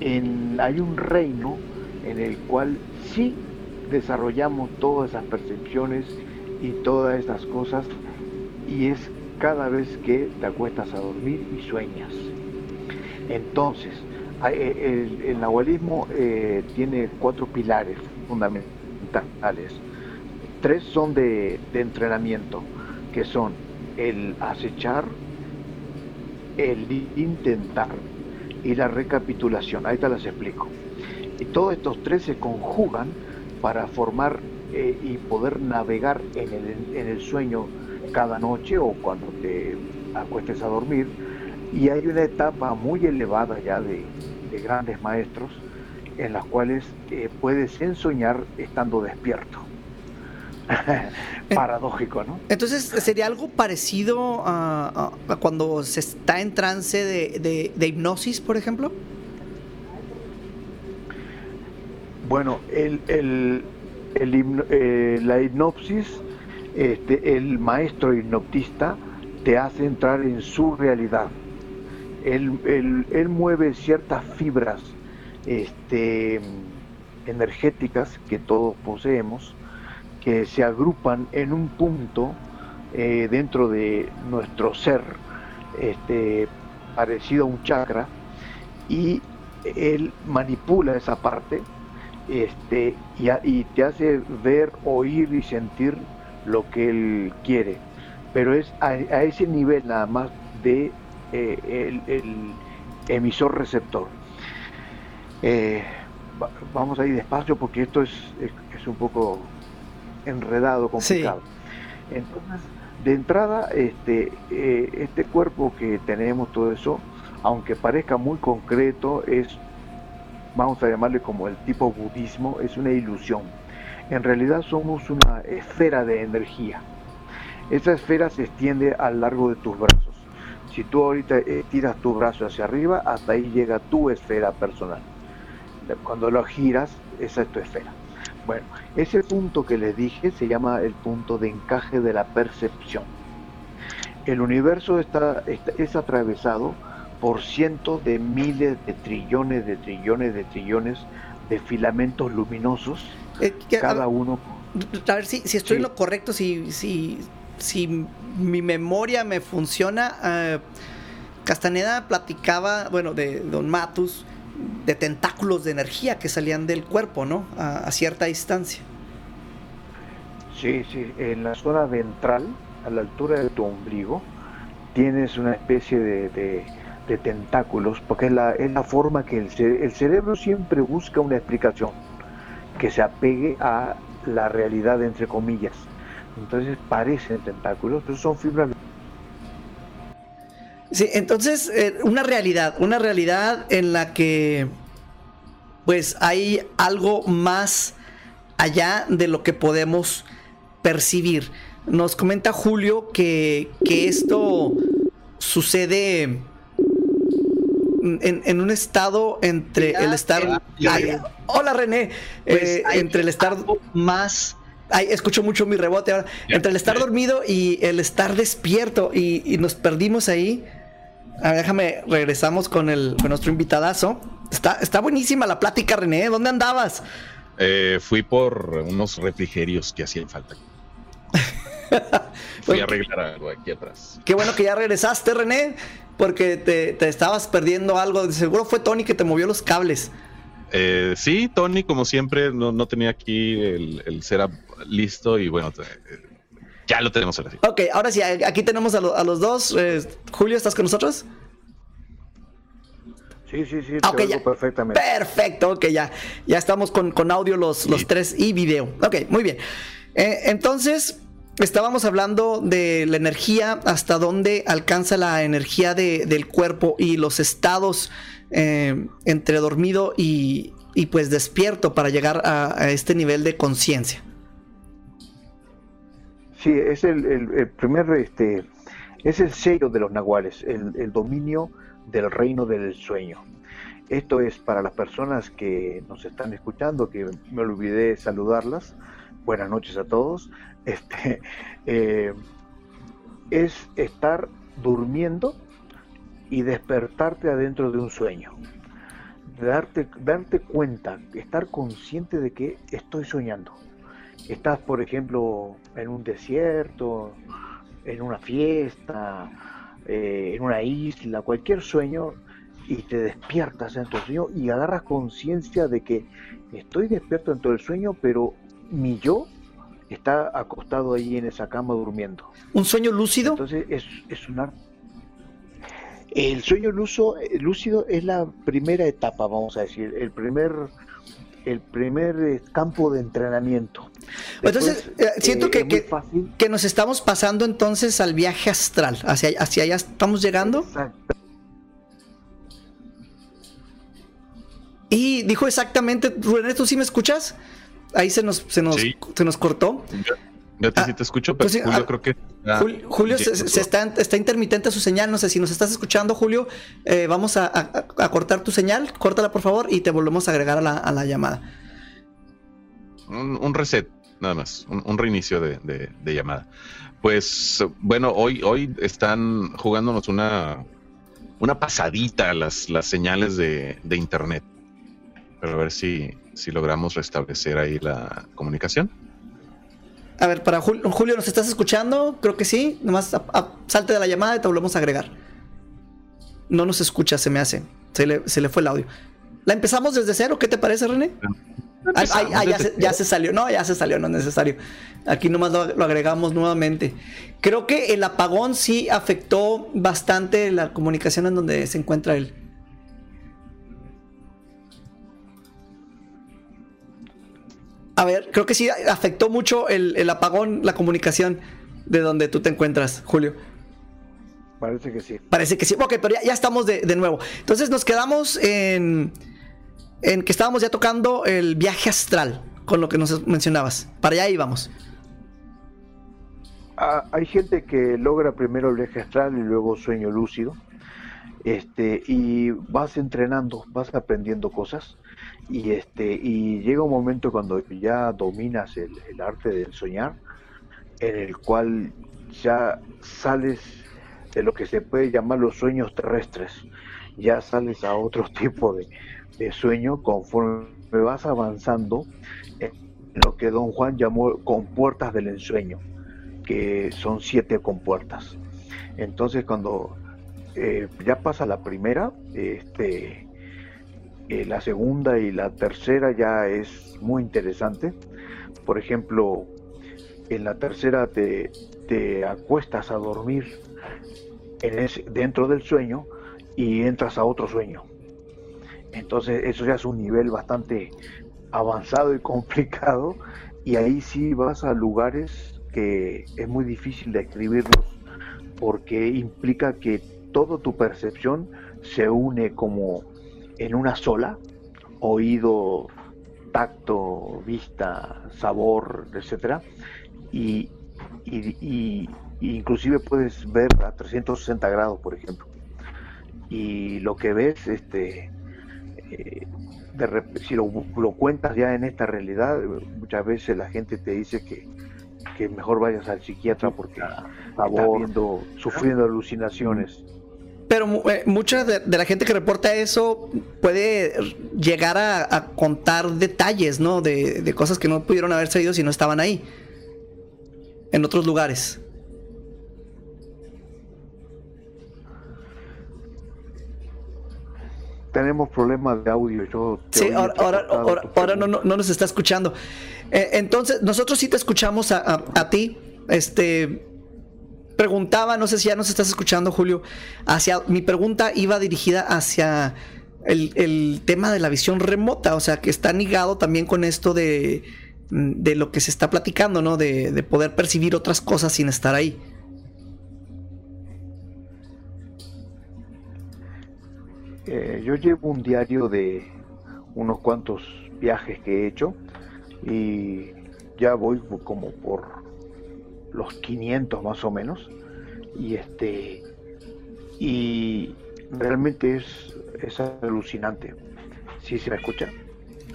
hay un reino en el cual sí desarrollamos todas esas percepciones y todas estas cosas y es cada vez que te acuestas a dormir y sueñas. Entonces, eh, el, el nahualismo eh, tiene cuatro pilares fundamentales. Tres son de, entrenamiento, que son el acechar, el intentar y la recapitulación. Ahí te las explico. Y todos estos tres se conjugan para formar eh, y poder navegar en el sueño cada noche o cuando te acuestes a dormir. Y hay una etapa muy elevada ya de, de grandes maestros en las cuales eh, puedes ensoñar estando despierto. Paradójico, ¿no? Entonces sería algo parecido a, a- cuando se está en trance de, de- de hipnosis, por ejemplo. Bueno, el, el- el eh, la hipnosis, este, el maestro hipnotista te hace entrar en su realidad. Él, él- él mueve ciertas fibras este, energéticas que todos poseemos, que se agrupan en un punto eh, dentro de nuestro ser, este, parecido a un chakra, y él manipula esa parte y te hace ver, oír y sentir lo que él quiere. Pero es a, a ese nivel nada más de eh, el, el emisor receptor. Eh, va- vamos a ir despacio porque esto es, es, es un poco enredado, complicado. Entonces, de entrada, este, eh, este cuerpo que tenemos, todo eso, aunque parezca muy concreto, es, vamos a llamarle como el tipo budismo, es una ilusión. En realidad somos una esfera de energía. Esa esfera se extiende a lo largo de tus brazos. Si tú ahorita eh, tiras tu brazo hacia arriba, hasta ahí llega tu esfera personal. Cuando lo giras, esa es tu esfera. Bueno, ese punto que les dije se llama el punto de encaje de la percepción. El universo está, está- es atravesado por cientos de miles de trillones de trillones de trillones de filamentos luminosos, Eh, que- a- cada uno A ver si, si estoy en lo correcto, si, si, si mi memoria me funciona. eh, Castaneda platicaba, bueno, de Don Matus, de tentáculos de energía que salían del cuerpo, ¿no? A, a cierta distancia. Sí, sí, en la zona ventral, a la altura de tu ombligo, tienes una especie de, de- de tentáculos, porque es la, es la forma que el, ce- el cerebro siempre busca una explicación que se apegue a la realidad, entre comillas. Entonces parecen tentáculos, pero son fibras. Sí, entonces, eh, una realidad, una realidad en la que, pues, hay algo más allá de lo que podemos percibir. Nos comenta Julio que, que esto sucede en, en un estado entre el estar... Ay, hola René, Pues Eh, hay entre el estar... más Ay, escucho mucho mi rebote ahora. Ya, Entre el estar ya. dormido y el estar despierto y, y nos perdimos ahí. A ver, déjame, regresamos con, el, con nuestro invitadazo. Está, está buenísima la plática, René. ¿Dónde andabas? Eh, fui por unos refrigerios que hacían falta. Fui a arreglar algo aquí atrás. Qué bueno que ya regresaste, René, porque te, te estabas perdiendo algo. De Seguro fue Tony que te movió los cables. Eh, sí, Tony, como siempre, no, no tenía aquí el, el setup listo y bueno, te- eh, ya lo tenemos ahora sí. Ok, ahora sí, aquí tenemos a, lo- a los dos. Eh, Julio, ¿estás con nosotros? Sí, sí, sí, te Ah, ya. perfectamente. Perfecto, ok, ya. Ya estamos con, con audio los, los tres y video. Ok, muy bien. Eh, entonces, estábamos hablando de la energía, hasta dónde alcanza la energía de- del cuerpo y los estados eh, entre dormido y, y, pues despierto para llegar a, este nivel de conciencia. Sí, es el, el- el primer, este, es el sello de los nahuales, el, el dominio del reino del sueño. Esto es para las personas que nos están escuchando, que me olvidé saludarlas. Buenas noches a todos. Este, eh, es estar durmiendo y despertarte adentro de un sueño. Darte, darte cuenta, estar consciente de que estoy soñando estás, por ejemplo, en un desierto, en una fiesta, eh, en una isla, cualquier sueño, y te despiertas en tu sueño y agarras conciencia de que estoy despierto en todo el sueño, pero mi yo está acostado ahí en esa cama durmiendo. ¿Un sueño lúcido? Entonces es, es un arte. El sueño luso- lúcido es la primera etapa, vamos a decir, el primer, el primer eh, campo de entrenamiento. Entonces, Después, eh, siento eh, que- que-. Que nos estamos pasando entonces al viaje astral. ¿Hacia, hacia allá estamos llegando? Exacto. Y dijo exactamente, René, ¿tú sí me escuchas? Ahí se nos, se nos, Sí. se nos cortó. Yo, yo te, Ah, sí te escucho, pero pues Julio ah, creo que... ah, Jul- Julio se, está, está intermitente su señal, no sé si nos estás escuchando, Julio. eh, vamos a, a- a cortar tu señal, córtala por favor y te volvemos a agregar a la, a la llamada. un, un reset, nada más, un, un reinicio de, de- de llamada. Pues bueno, hoy, hoy están jugándonos una, una pasadita las, las señales de, de internet. Pero a ver si, si logramos restablecer ahí la comunicación. A ver, para Jul- Julio, ¿nos estás escuchando? Creo que sí. Nomás a- a- salte de la llamada y te volvemos a agregar. No nos escucha, se me hace. Se le, se le fue el audio. ¿La empezamos desde cero? ¿Qué te parece, René? Se, ya se salió. No, ya se salió, no es necesario. Aquí nomás lo, lo agregamos nuevamente. Creo que el apagón sí afectó bastante la comunicación en donde se encuentra él. A ver, creo que sí afectó mucho el, el apagón, la comunicación de donde tú te encuentras, Julio. Parece que sí. Parece que sí. Ok, pero ya, ya estamos de, de nuevo. Entonces nos quedamos en, en que estábamos ya tocando el viaje astral, con lo que nos mencionabas. Para allá íbamos. Ah, hay gente que logra primero el viaje astral y luego sueño lúcido. Este, y vas entrenando, vas aprendiendo cosas. Y este, y llega un momento cuando ya dominas el, arte del soñar, en el cual ya sales de lo que se puede llamar los sueños terrestres. Ya sales a otro tipo de, de sueño conforme vas avanzando en lo que don Juan llamó compuertas del ensueño, que son siete compuertas. Entonces cuando eh, ya pasa la primera, este, eh, la segunda y la tercera ya es muy interesante. Por ejemplo, en la tercera te, te acuestas a dormir en dentro del sueño y entras a otro sueño. Entonces eso ya es un nivel bastante avanzado y complicado y ahí sí vas a lugares que es muy difícil de escribirlos porque implica que toda tu percepción se une como en una sola, oído, tacto, vista, sabor, etcétera, y, y, inclusive puedes ver a 360 grados, por ejemplo. Y lo que ves, este, eh, si lo, cuentas ya en esta realidad, muchas veces la gente te dice que, que mejor vayas al psiquiatra porque está viendo, sufriendo alucinaciones. Pero eh, mucha de, la gente que reporta eso puede llegar a, contar detalles, ¿no? De, de, cosas que no pudieron haber salido si no estaban ahí. En otros lugares. tenemos problemas de audio. Yo sí, ahora, ahora, no, no, nos está escuchando. Eh, entonces, nosotros sí te escuchamos a, a, ti. Este preguntaba, no sé si ya nos estás escuchando, Julio. Hacia mi pregunta iba dirigida hacia el, el tema de la visión remota, o sea, que está ligado también con esto de, de lo que se está platicando, ¿no? De, de poder percibir otras cosas sin estar ahí. Eh, yo llevo un diario de unos cuantos viajes que he hecho y ya voy como por los 500 más o menos y este y realmente es, es alucinante. ¿Sí se me escucha?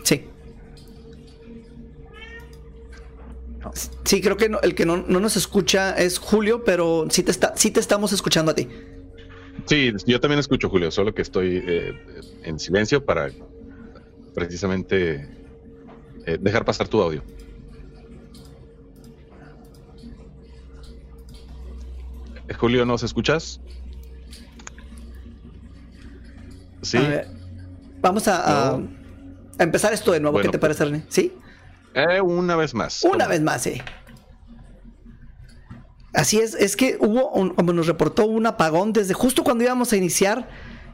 Sí. Sí, creo que el que no, no, nos escucha es Julio, pero sí te, está, sí te estamos escuchando a ti. Sí, yo también escucho, Julio, solo que estoy eh, en silencio para precisamente eh, dejar pasar tu audio. Julio, ¿nos escuchas? Sí. vamos a, empezar esto de nuevo. ¿Qué te parece, René? ¿Sí? una vez más. Una vez más, sí. Así es, es que hubo, como nos reportó, un apagón desde justo cuando íbamos a iniciar,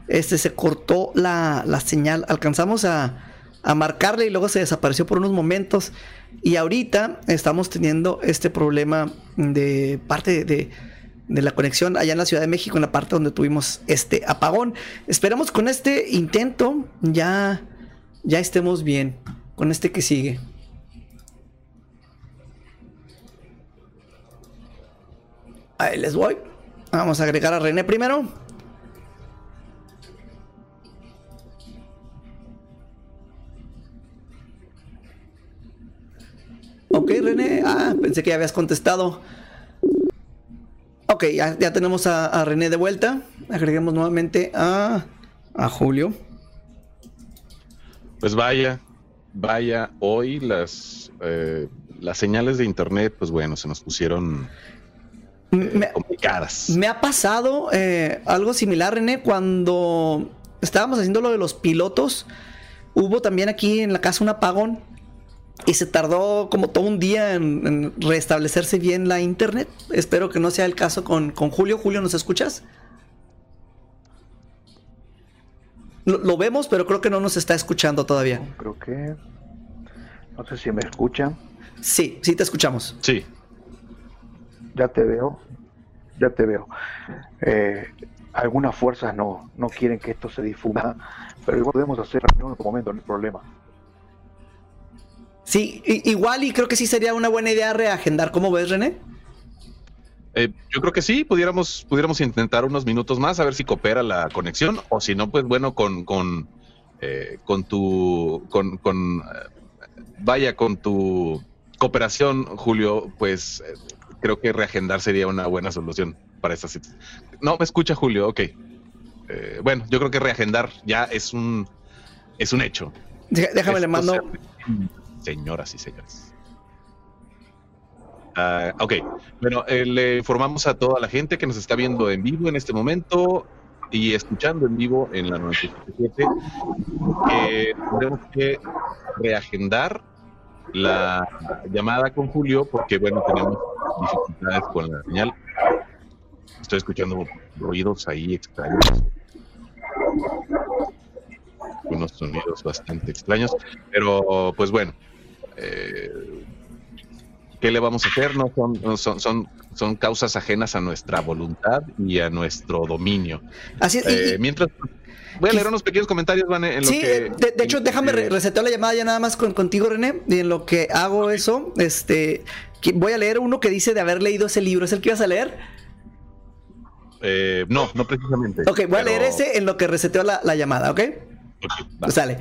este, se cortó la, señal, alcanzamos a, marcarle y luego se desapareció por unos momentos. Y ahorita estamos teniendo este problema de parte de, de, la conexión allá en la Ciudad de México, en la parte donde tuvimos este apagón. Esperamos con este intento ya, ya estemos bien, con este que sigue. Ahí les voy. Vamos a agregar a René primero. Ok, René. Ah, pensé que ya habías contestado. Ok, ya, tenemos a, René de vuelta. Agreguemos nuevamente a, a Julio. Pues vaya, vaya, hoy las, eh, las señales de internet, pues bueno, se nos pusieron me, complicadas. Me ha pasado eh, algo similar, René, cuando estábamos haciendo lo de los pilotos. Hubo también aquí en la casa un apagón y se tardó como todo un día en, restablecerse bien la internet. Espero que no sea el caso con, con Julio. Julio, ¿nos escuchas? Lo, lo, vemos, pero creo que no nos está escuchando todavía. Creo que... No sé si me escuchan. Sí, sí te escuchamos. Sí ya te veo, ya te veo. Eh, algunas fuerzas no, no quieren que esto se difunda, pero igual podemos hacer en otro momento, no hay problema. Sí, igual y creo que sí sería una buena idea reagendar. ¿Cómo ves, René? Eh, yo creo que sí, pudiéramos, pudiéramos intentar unos minutos más a ver si coopera la conexión o si no, pues bueno, con, con, eh, con tu, con, con vaya, con tu cooperación, Julio, pues creo que reagendar sería una buena solución para esta situación. No, me escucha Julio, ok. Eh, bueno, yo creo que reagendar ya es un, es un hecho. Déjame le mando. Señoras y señores. Ah, ok, bueno, eh, le informamos a toda la gente que nos está viendo en vivo en este momento y escuchando en vivo en la 97 que tenemos que reagendar la llamada con Julio porque, bueno, tenemos dificultades con la señal. Estoy escuchando ruidos ahí extraños. Unos sonidos bastante extraños. Pero, pues bueno, eh, ¿qué le vamos a hacer? No son, son, son, son causas ajenas a nuestra voluntad y a nuestro dominio. Así es. Eh, mientras Voy a leer unos pequeños comentarios, Van, en lo sí, que... de, de hecho, déjame re resetear la llamada ya nada más con, contigo, René. Y en lo que hago eso, este, que voy a leer uno que dice de haber leído ese libro. ¿Es el que ibas a leer? Eh, no, no precisamente. Ok, voy pero- a leer ese en lo que reseteo la, la llamada, ¿ok? Ok, va. Sale.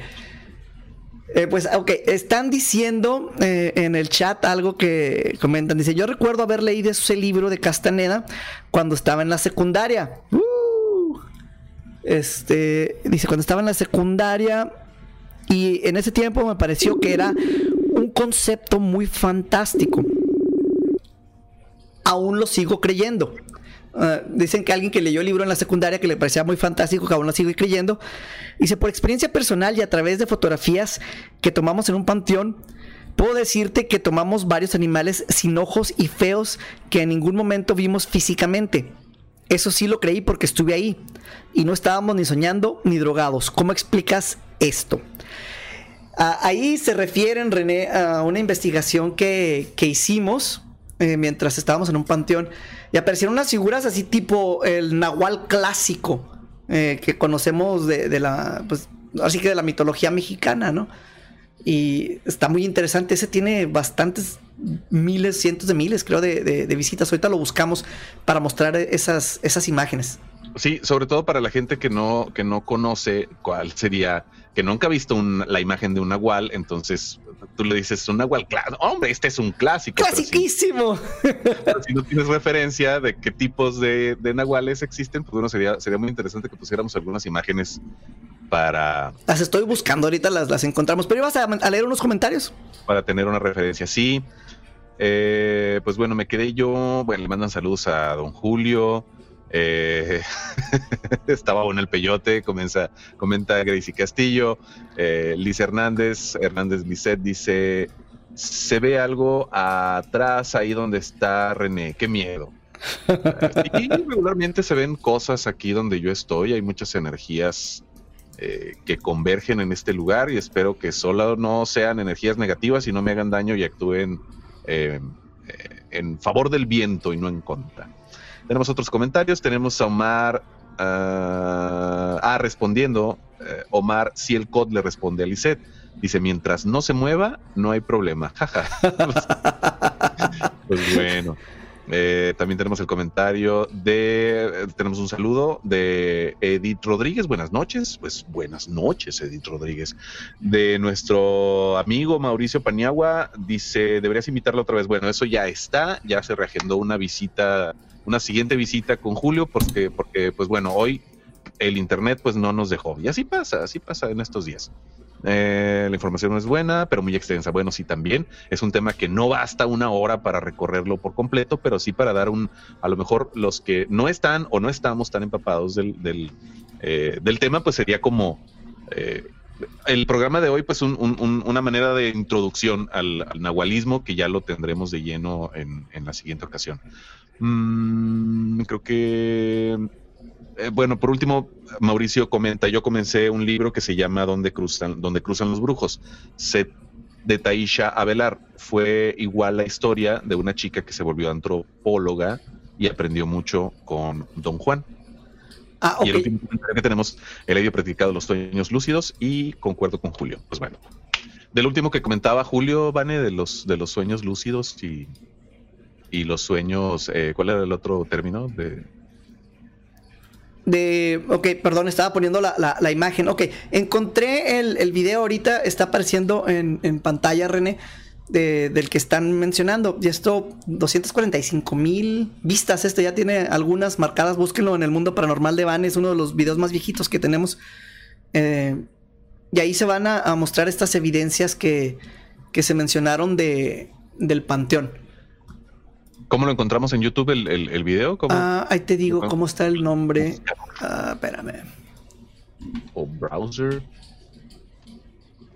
Eh, pues, ok, están diciendo eh, en el chat algo que comentan. Dice, yo recuerdo haber leído ese libro de Castaneda cuando estaba en la secundaria. ¡Uh! Este, dice, cuando estaba en la secundaria y en ese tiempo me pareció que era un concepto muy fantástico. Aún lo sigo creyendo. Ah, dicen que alguien que leyó el libro en la secundaria que le parecía muy fantástico, que aún lo sigue creyendo. Dice, por experiencia personal y a través de fotografías que tomamos en un panteón, puedo decirte que tomamos varios animales sin ojos y feos que en ningún momento vimos físicamente. Eso sí lo creí porque estuve ahí y no estábamos ni soñando ni drogados. ¿Cómo explicas esto? Ah, ahí se refieren, René, a una investigación que, que hicimos eh, mientras estábamos en un panteón y aparecieron unas figuras así tipo el nahual clásico eh, que conocemos de, la, pues, así que de la mitología mexicana, ¿no? Y está muy interesante. Ese tiene bastantes miles, cientos de miles, creo, de, de- visitas. Ahorita lo buscamos para mostrar esas, esas imágenes. Sí, sobre todo para la gente que no, que no conoce cuál sería, que nunca ha visto la imagen de un nahual, entonces tú le dices un claro, hombre, este es un clásico. pero si- ¡Clasiquísimo! pero si no tienes referencia de qué tipos de, de nahuales existen, pues bueno, sería, sería muy interesante que pusiéramos algunas imágenes para, Las estoy buscando, ahorita las, las encontramos. Pero ibas a, a leer unos comentarios. para tener una referencia. Sí, eh, pues bueno, me quedé yo, bueno, le mandan saludos a don Julio. Eh, estaba en el peyote, comienza, comenta Gracie Castillo, eh, Liz Hernández, Hernández Lisset dice, se ve algo atrás ahí donde está René, qué miedo. Eh, y regularmente se ven cosas aquí donde yo estoy, hay muchas energías eh, que convergen en este lugar y espero que solo no sean energías negativas y no me hagan daño y actúen eh, eh, en favor del viento y no en contra. Tenemos otros comentarios, tenemos a Omar, ah, ah, respondiendo, eh, Omar, si el COD le responde a Lisette, dice, mientras no se mueva, no hay problema, jaja. pues bueno. Eh, también tenemos el comentario de, eh, tenemos un saludo de Edith Rodríguez, buenas noches, pues buenas noches Edith Rodríguez, de nuestro amigo Mauricio Paniagua, dice, deberías invitarlo otra vez, bueno, eso ya está, ya se reagendó una visita, una siguiente visita con Julio, porque, porque pues bueno, hoy el internet pues no nos dejó, y así pasa, así pasa en estos días. Eh, la información no es buena, pero muy extensa. Bueno, sí, también es un tema que no basta una hora para recorrerlo por completo, pero sí para dar un, a lo mejor los que no están o no estamos tan empapados del, del, eh, del tema, pues sería como eh, el programa de hoy, pues un- un- un- una manera de introducción al, al nahualismo que ya lo tendremos de lleno en, en la siguiente ocasión. Mm, creo que eh, bueno, por último, Mauricio comenta, yo comencé un libro que se llama Donde cruzan, Donde cruzan los brujos. Se, de Taisha Avelar. Fue igual la historia de una chica que se volvió antropóloga y aprendió mucho con Don Juan. Ah, Y el último comentario que tenemos, el hecho practicado los sueños lúcidos y concuerdo con Julio. Pues bueno, del último que comentaba Julio, Vane, de los, de los sueños lúcidos y, y los sueños, eh, ¿cuál era el otro término? De, De, ok, perdón, estaba poniendo la, la- imagen. Ok, encontré el, el video ahorita, está apareciendo en, en pantalla, René. de- del que están mencionando. Y esto, 245 mil vistas. Este ya tiene algunas marcadas. Búsquenlo en el mundo paranormal de Van. Es uno de los videos más viejitos que tenemos. Eh, y ahí se van a, a mostrar estas evidencias que, que se mencionaron de, del panteón. ¿Cómo lo encontramos en YouTube el, el, el video? ¿Cómo? Ah, ahí te digo cómo está el nombre. Ah, espérame. ¿O browser?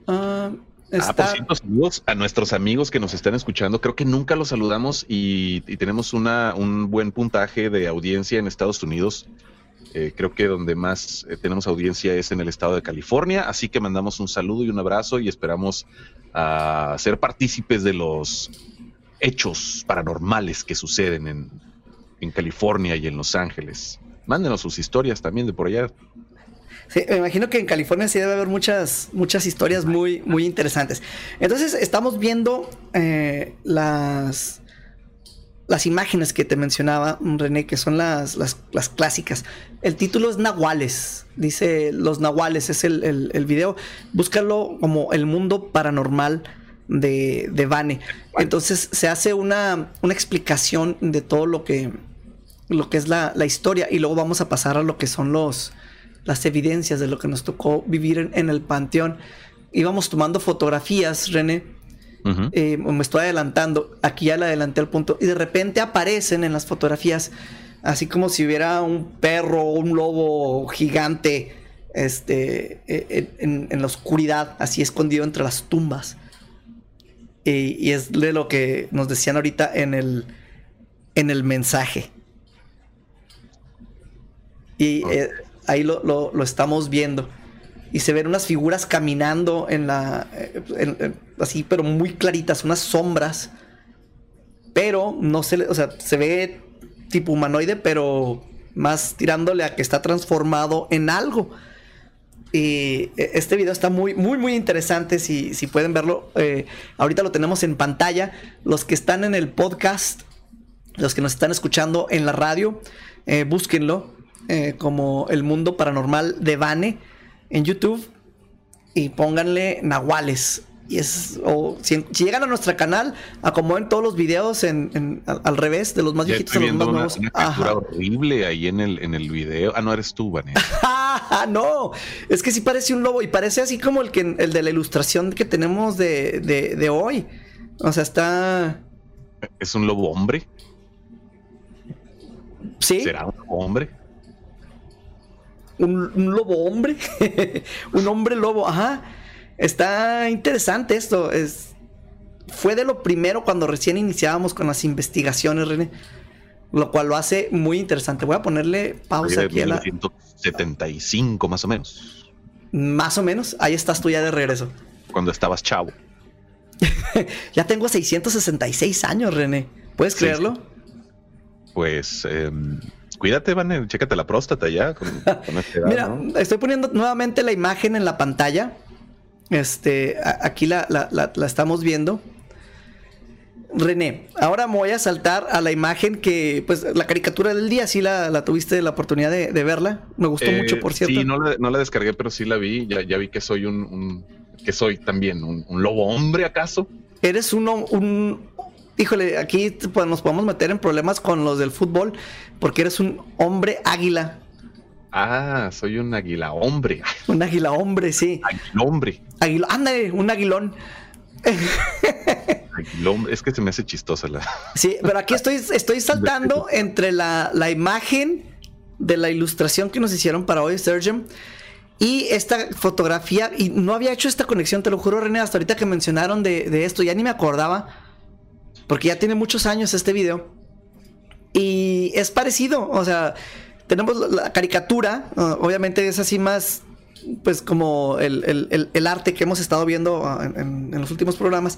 Ah, Ah, por está. cierto, saludos a nuestros amigos que nos están escuchando. Creo que nunca los saludamos y, y tenemos una, un buen puntaje de audiencia en Estados Unidos. Eh, creo que donde más eh, tenemos audiencia es en el estado de California. Así que mandamos un saludo y un abrazo y esperamos a ser partícipes de los hechos paranormales que suceden en, en California y en Los Ángeles. Mándenos sus historias también de por allá. Sí, me imagino que en California sí debe haber muchas, muchas historias muy, muy interesantes. Entonces, estamos viendo eh, las, las imágenes que te mencionaba, René, que son las, las, las clásicas. El título es Nahuales. Dice Los Nahuales, es el, el, el video. Búscalo como el mundo paranormal de, de Vane. Entonces, se hace una, una explicación de todo lo que, lo que es la, la historia. Y luego vamos a pasar a lo que son los las evidencias de lo que nos tocó vivir en, en el panteón. Íbamos tomando fotografías, René. Eh, me estoy adelantando. Aquí ya le adelanté al punto. Y de repente aparecen en las fotografías, así como si hubiera un perro o un lobo gigante este, eh, en, en la oscuridad, así escondido entre las tumbas. Y, y es de lo que nos decían ahorita en el, en el mensaje. Y eh, ahí lo, lo- lo estamos viendo. Y se ven unas figuras caminando en la. eh, en- en- así, pero muy claritas, unas sombras. Pero no se le. O sea, se ve tipo humanoide, pero más tirándole a que está transformado en algo. Y eh, este video está muy, muy, muy interesante. Si, si pueden verlo, eh, ahorita lo tenemos en pantalla. Los que están en el podcast, los que nos están escuchando en la radio, eh, búsquenlo eh, como El Mundo Paranormal de Vane en YouTube y pónganle Nahuales. Y es, o si, si llegan a nuestro canal, acomoden todos los videos en, en- al, al revés, de los más Ya viejitos a los más una, nuevos. una captura Ajá. horrible ahí en el, en el video. Ah, no eres tú, Vanessa. Ah, no, es que sí parece un lobo y parece así como el que el de la ilustración que tenemos de, de, de hoy. O sea, está. ¿Es un lobo hombre? Sí, ¿Será un lobo hombre? un, un lobo hombre. un hombre lobo, ajá. Está interesante esto. Es, fue de lo primero cuando recién iniciábamos con las investigaciones, René. Lo cual lo hace muy interesante. Voy a ponerle pausa aquí a la. 1975 más o menos. Más o menos. Ahí estás tú ya de regreso. Cuando estabas chavo. Ya tengo 666 años, René. ¿Puedes creerlo? Pues em, cuídate, Van, chécate la próstata ya. Con, edad, Mira, ¿no? estoy poniendo nuevamente la imagen en la pantalla. Este, a- aquí la, la- la- la estamos viendo. René, ahora me voy a saltar a la imagen que, pues, la caricatura del día, sí la, tuviste la oportunidad de, de verla. Me gustó Eh, mucho, por cierto. Sí, no la, no la descargué, pero sí la vi. Ya, ya vi que soy un, un- que soy también un, un lobo hombre, ¿acaso? Eres uno, un... Híjole, aquí pues, nos podemos meter en problemas con los del fútbol porque eres un hombre águila. Ah, soy un águila hombre. Un águila hombre, sí. Águila hombre. Águila, ándale, un aguilón. Águila hombre. Es que se me hace chistosa la. Sí, pero aquí estoy, estoy saltando entre la, la imagen de la ilustración que nos hicieron para hoy, Sergio, y esta fotografía. Y no había hecho esta conexión, te lo juro, René, hasta ahorita que mencionaron de, de esto, ya ni me acordaba, porque ya tiene muchos años este video. Y es parecido, o sea, tenemos la, caricatura, obviamente es así más, pues como el, el- el- el arte que hemos estado viendo uh, en- en- en los últimos programas.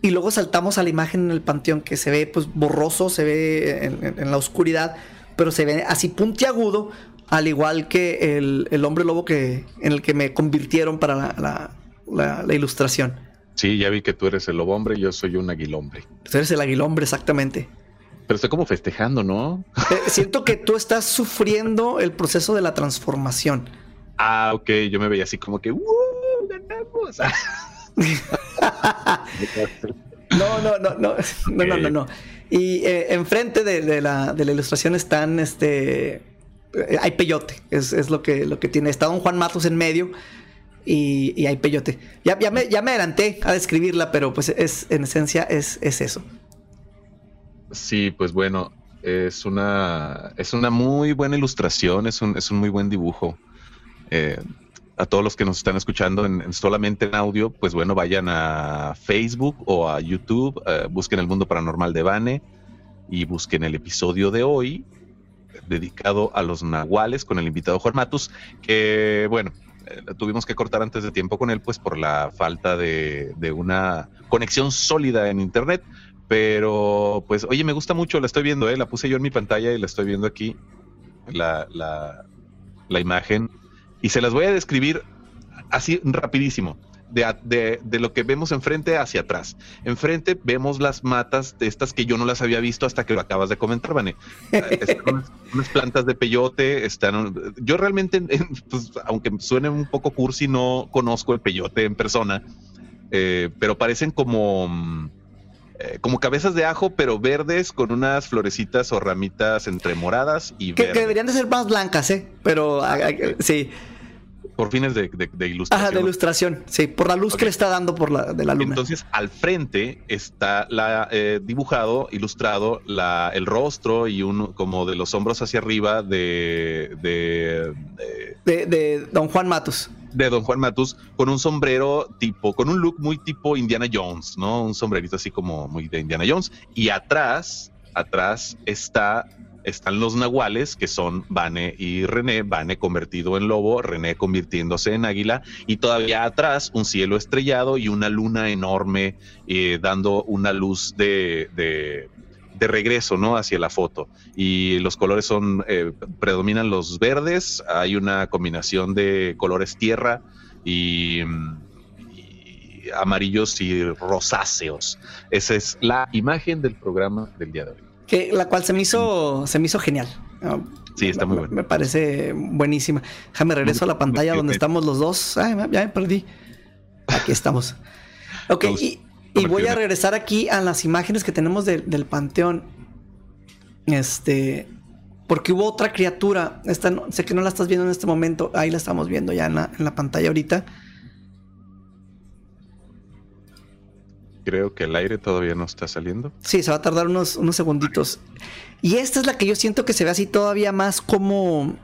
Y luego saltamos a la imagen en el panteón que se ve pues borroso, se ve en, la oscuridad, pero se ve así puntiagudo, al igual que el, el hombre lobo que, en el que me convirtieron para la, la- la- la ilustración. Sí, ya vi que tú eres el lobo hombre yo soy un águila hombre. Tú eres el aguilombre, exactamente. Pero estoy como festejando, ¿no? Eh, siento que tú estás sufriendo el proceso de la transformación. Ah, ok, yo me veía así como que, ¡uh! ¡Ganamos! No, no, no, no, no, no, no, no. Y eh, enfrente de, de la, de la ilustración están, este, eh, hay peyote, es, es lo, que, lo que tiene. Está don Juan Matos en medio y, y hay peyote. Ya, ya, me, ya me adelanté a describirla, pero pues es, en esencia es, es eso. Sí, pues bueno, es una, es una muy buena ilustración, es un, es un muy buen dibujo. Eh, a todos los que nos están escuchando en, en solamente en audio, pues bueno, vayan a Facebook o a YouTube, eh, busquen el mundo paranormal de Bane y busquen el episodio de hoy dedicado a los nahuales con el invitado Juan Matus, que bueno, eh, tuvimos que cortar antes de tiempo con él, pues por la falta de, de una conexión sólida en internet. Pero, pues, oye, me gusta mucho, la estoy viendo, ¿eh? la puse yo en mi pantalla y la estoy viendo aquí, la, la, la imagen. Y se las voy a describir así rapidísimo. De, de- de lo que vemos enfrente hacia atrás. Enfrente vemos las matas de estas que yo no las había visto hasta que lo acabas de comentar, Vane. Eh, Están unas, unas plantas de peyote, están. Yo realmente, pues, aunque suene un poco cursi, no conozco el peyote en persona, eh, pero parecen como. Eh, como cabezas de ajo, pero verdes con unas florecitas o ramitas entre moradas y Que, que deberían de ser más blancas, ¿eh? Pero ah, ah, sí. por fines de, de- de ilustración. Ajá, de ilustración. Sí, por la luz que le está dando por la, de la luna. Entonces, al frente está la, eh, dibujado, ilustrado, la, el rostro y uno como de los hombros hacia arriba de, de, de- de, de Don Juan Matos. De Don Juan Matus con un sombrero tipo, con un look muy tipo Indiana Jones, ¿no? Un sombrerito así como muy de Indiana Jones. Y atrás, atrás está, están los nahuales, que son Vane y René, Vane convertido en lobo, René convirtiéndose en águila, y todavía atrás un cielo estrellado y una luna enorme eh, dando una luz de, de, de regreso, ¿no? Hacia la foto. Y los colores son, eh, predominan los verdes, hay una combinación de colores tierra y, y amarillos y rosáceos. Esa es la imagen del programa del día de hoy. Que, la cual se me hizo, se me hizo genial. Ah, Sí, está muy bueno. Me parece buenísima. Déjame regreso a la pantalla donde estamos los dos. Ay, me- ya me perdí. Aquí estamos. Ok, y, y voy a regresar aquí a las imágenes que tenemos de- del panteón. Este. Porque hubo otra criatura. Esta no- sé que no la estás viendo en este momento. Ahí la estamos viendo ya en la, en la pantalla ahorita. Creo que el aire todavía no está saliendo. Sí, se va a tardar unos, unos segunditos. Y esta es la que yo siento que se ve así todavía más como.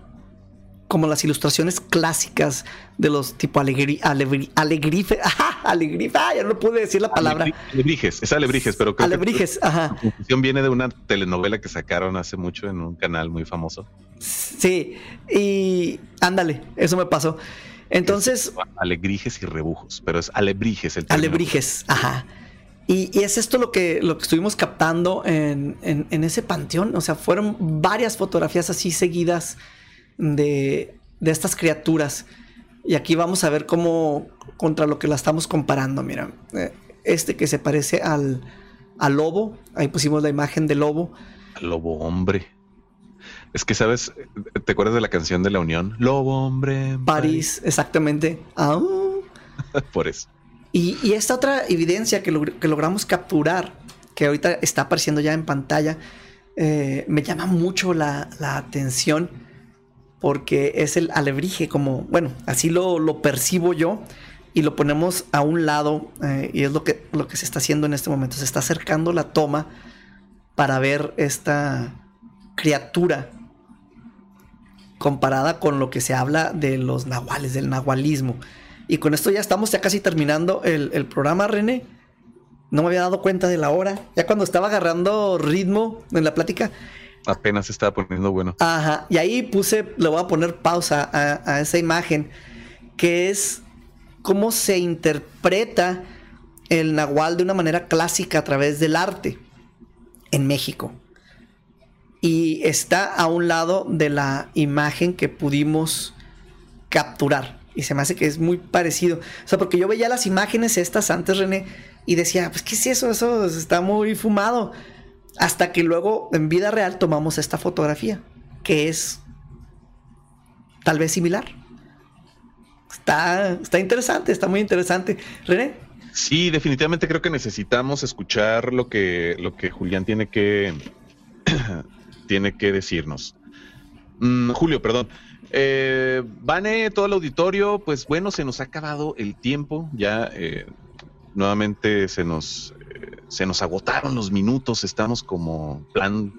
Como las ilustraciones clásicas de los tipo alegri, alegri- alegrife. Ajá, alegrife. Ah, ya no pude decir la palabra. Alebri- Alebrijes, es alebrijes, pero creo Alebrijes, que ajá. la viene de una telenovela que sacaron hace mucho en un canal muy famoso. Sí. Y ándale, eso me pasó. Entonces, Alegrijes y rebujos, pero es alebrijes el término. Alebrijes, ajá. Y, y es esto lo que, lo que estuvimos captando en, en- en ese panteón. O sea, fueron varias fotografías así seguidas de, de estas criaturas. Y aquí vamos a ver cómo, contra lo que la estamos comparando. Mira, eh, este que se parece al, al lobo. Ahí pusimos la imagen del lobo. Lobo hombre. Es que, ¿sabes? ¿Te acuerdas de la canción de la Unión? Lobo hombre. París, exactamente. Ah. Por eso. Y, y esta otra evidencia que, que logramos capturar, que ahorita está apareciendo ya en pantalla, eh, me llama mucho la, la atención porque es el alebrije, como, bueno, así lo, lo percibo yo y lo ponemos a un lado eh, y es lo que, lo que se está haciendo en este momento. Se está acercando la toma para ver esta criatura comparada con lo que se habla de los nahuales, del nahualismo. Y con esto ya estamos ya casi terminando el, el programa, René. No me había dado cuenta de la hora. Ya cuando estaba agarrando ritmo en la plática. Apenas estaba poniendo bueno. Ajá. Y ahí puse, le voy a poner pausa a, a esa imagen, que es cómo se interpreta el nahual de una manera clásica a través del arte en México. Y está a un lado de la imagen que pudimos capturar. Y se me hace que es muy parecido. O sea, porque yo veía las imágenes estas antes, René, y decía, pues, ¿qué es eso? Eso está muy fumado. Hasta que luego, en vida real, tomamos esta fotografía, que es tal vez similar. Está, está interesante, está muy interesante. René, Sí, definitivamente creo que necesitamos escuchar lo que, lo que Julián tiene que, tiene que decirnos. Mm, Julio, perdón. Eh, todo el auditorio, pues bueno, se nos ha acabado el tiempo, ya eh, nuevamente se nos, se nos agotaron los minutos, estamos como plan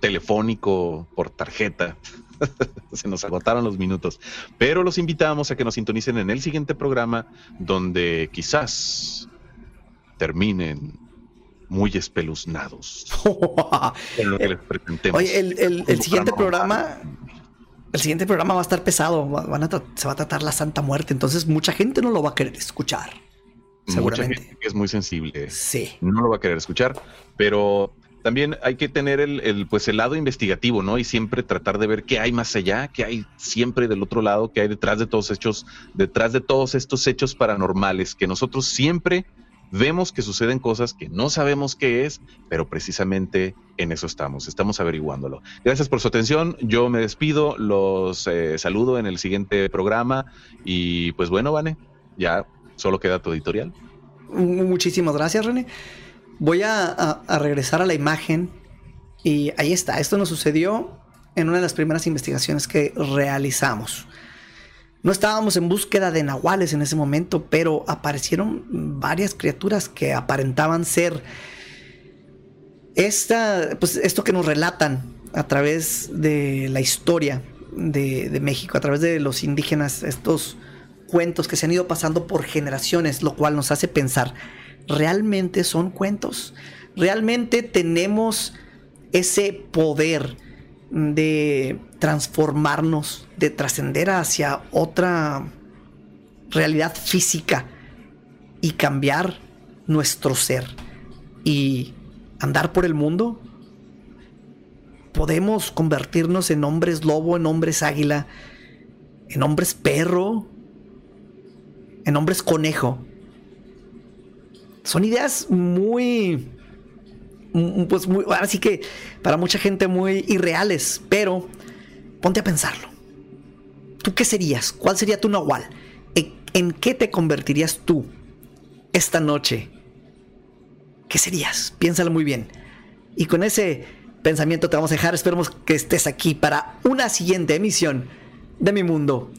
telefónico por tarjeta. se nos agotaron los minutos. Pero los invitamos a que nos sintonicen en el siguiente programa donde quizás terminen muy espeluznados. lo que les presentemos. Oye, el, siguiente programa el siguiente programa va a estar pesado, se va a tratar la Santa Muerte, entonces mucha gente no lo va a querer escuchar. Seguramente. Mucha gente que es muy sensible. Sí. No lo va a querer escuchar, pero también hay que tener el, pues el lado investigativo, ¿no? Y siempre tratar de ver qué hay más allá, qué hay siempre del otro lado, qué hay detrás de todos hechos, detrás de todos estos hechos paranormales que nosotros siempre vemos que suceden cosas que no sabemos qué es, pero precisamente en eso estamos, estamos averiguándolo. Gracias por su atención, yo me despido, los eh, saludo en el siguiente programa y pues bueno, Vane, ya solo queda tu editorial. Muchísimas gracias, René. Voy a, regresar a la imagen y ahí está, esto nos sucedió en una de las primeras investigaciones que realizamos. No estábamos en búsqueda de nahuales en ese momento, pero aparecieron varias criaturas que aparentaban ser esta, pues esto que nos relatan a través de la historia de, México, a través de los indígenas, estos cuentos que se han ido pasando por generaciones, lo cual nos hace pensar, ¿realmente son cuentos? ¿Realmente tenemos ese poder de transformarnos, de trascender hacia otra realidad física y cambiar nuestro ser y andar por el mundo, podemos convertirnos en hombres lobo, en hombres águila, en hombres perro, en hombres conejo. Son ideas muy, pues muy, ahora sí que para mucha gente muy irreales, pero ponte a pensarlo. ¿Tú qué serías? ¿Cuál sería tu nahual? ¿En qué te convertirías tú esta noche? ¿Qué serías? Piénsalo muy bien. Y con ese pensamiento te vamos a dejar. Esperemos que estés aquí para una siguiente emisión de Mi Mundo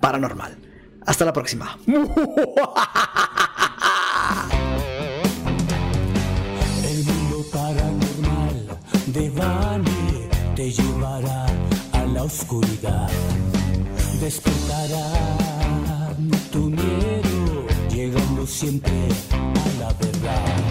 Paranormal. Hasta la próxima. El mundo paranormal de Bani te llevará la oscuridad despertará tu miedo, llegando siempre a la verdad.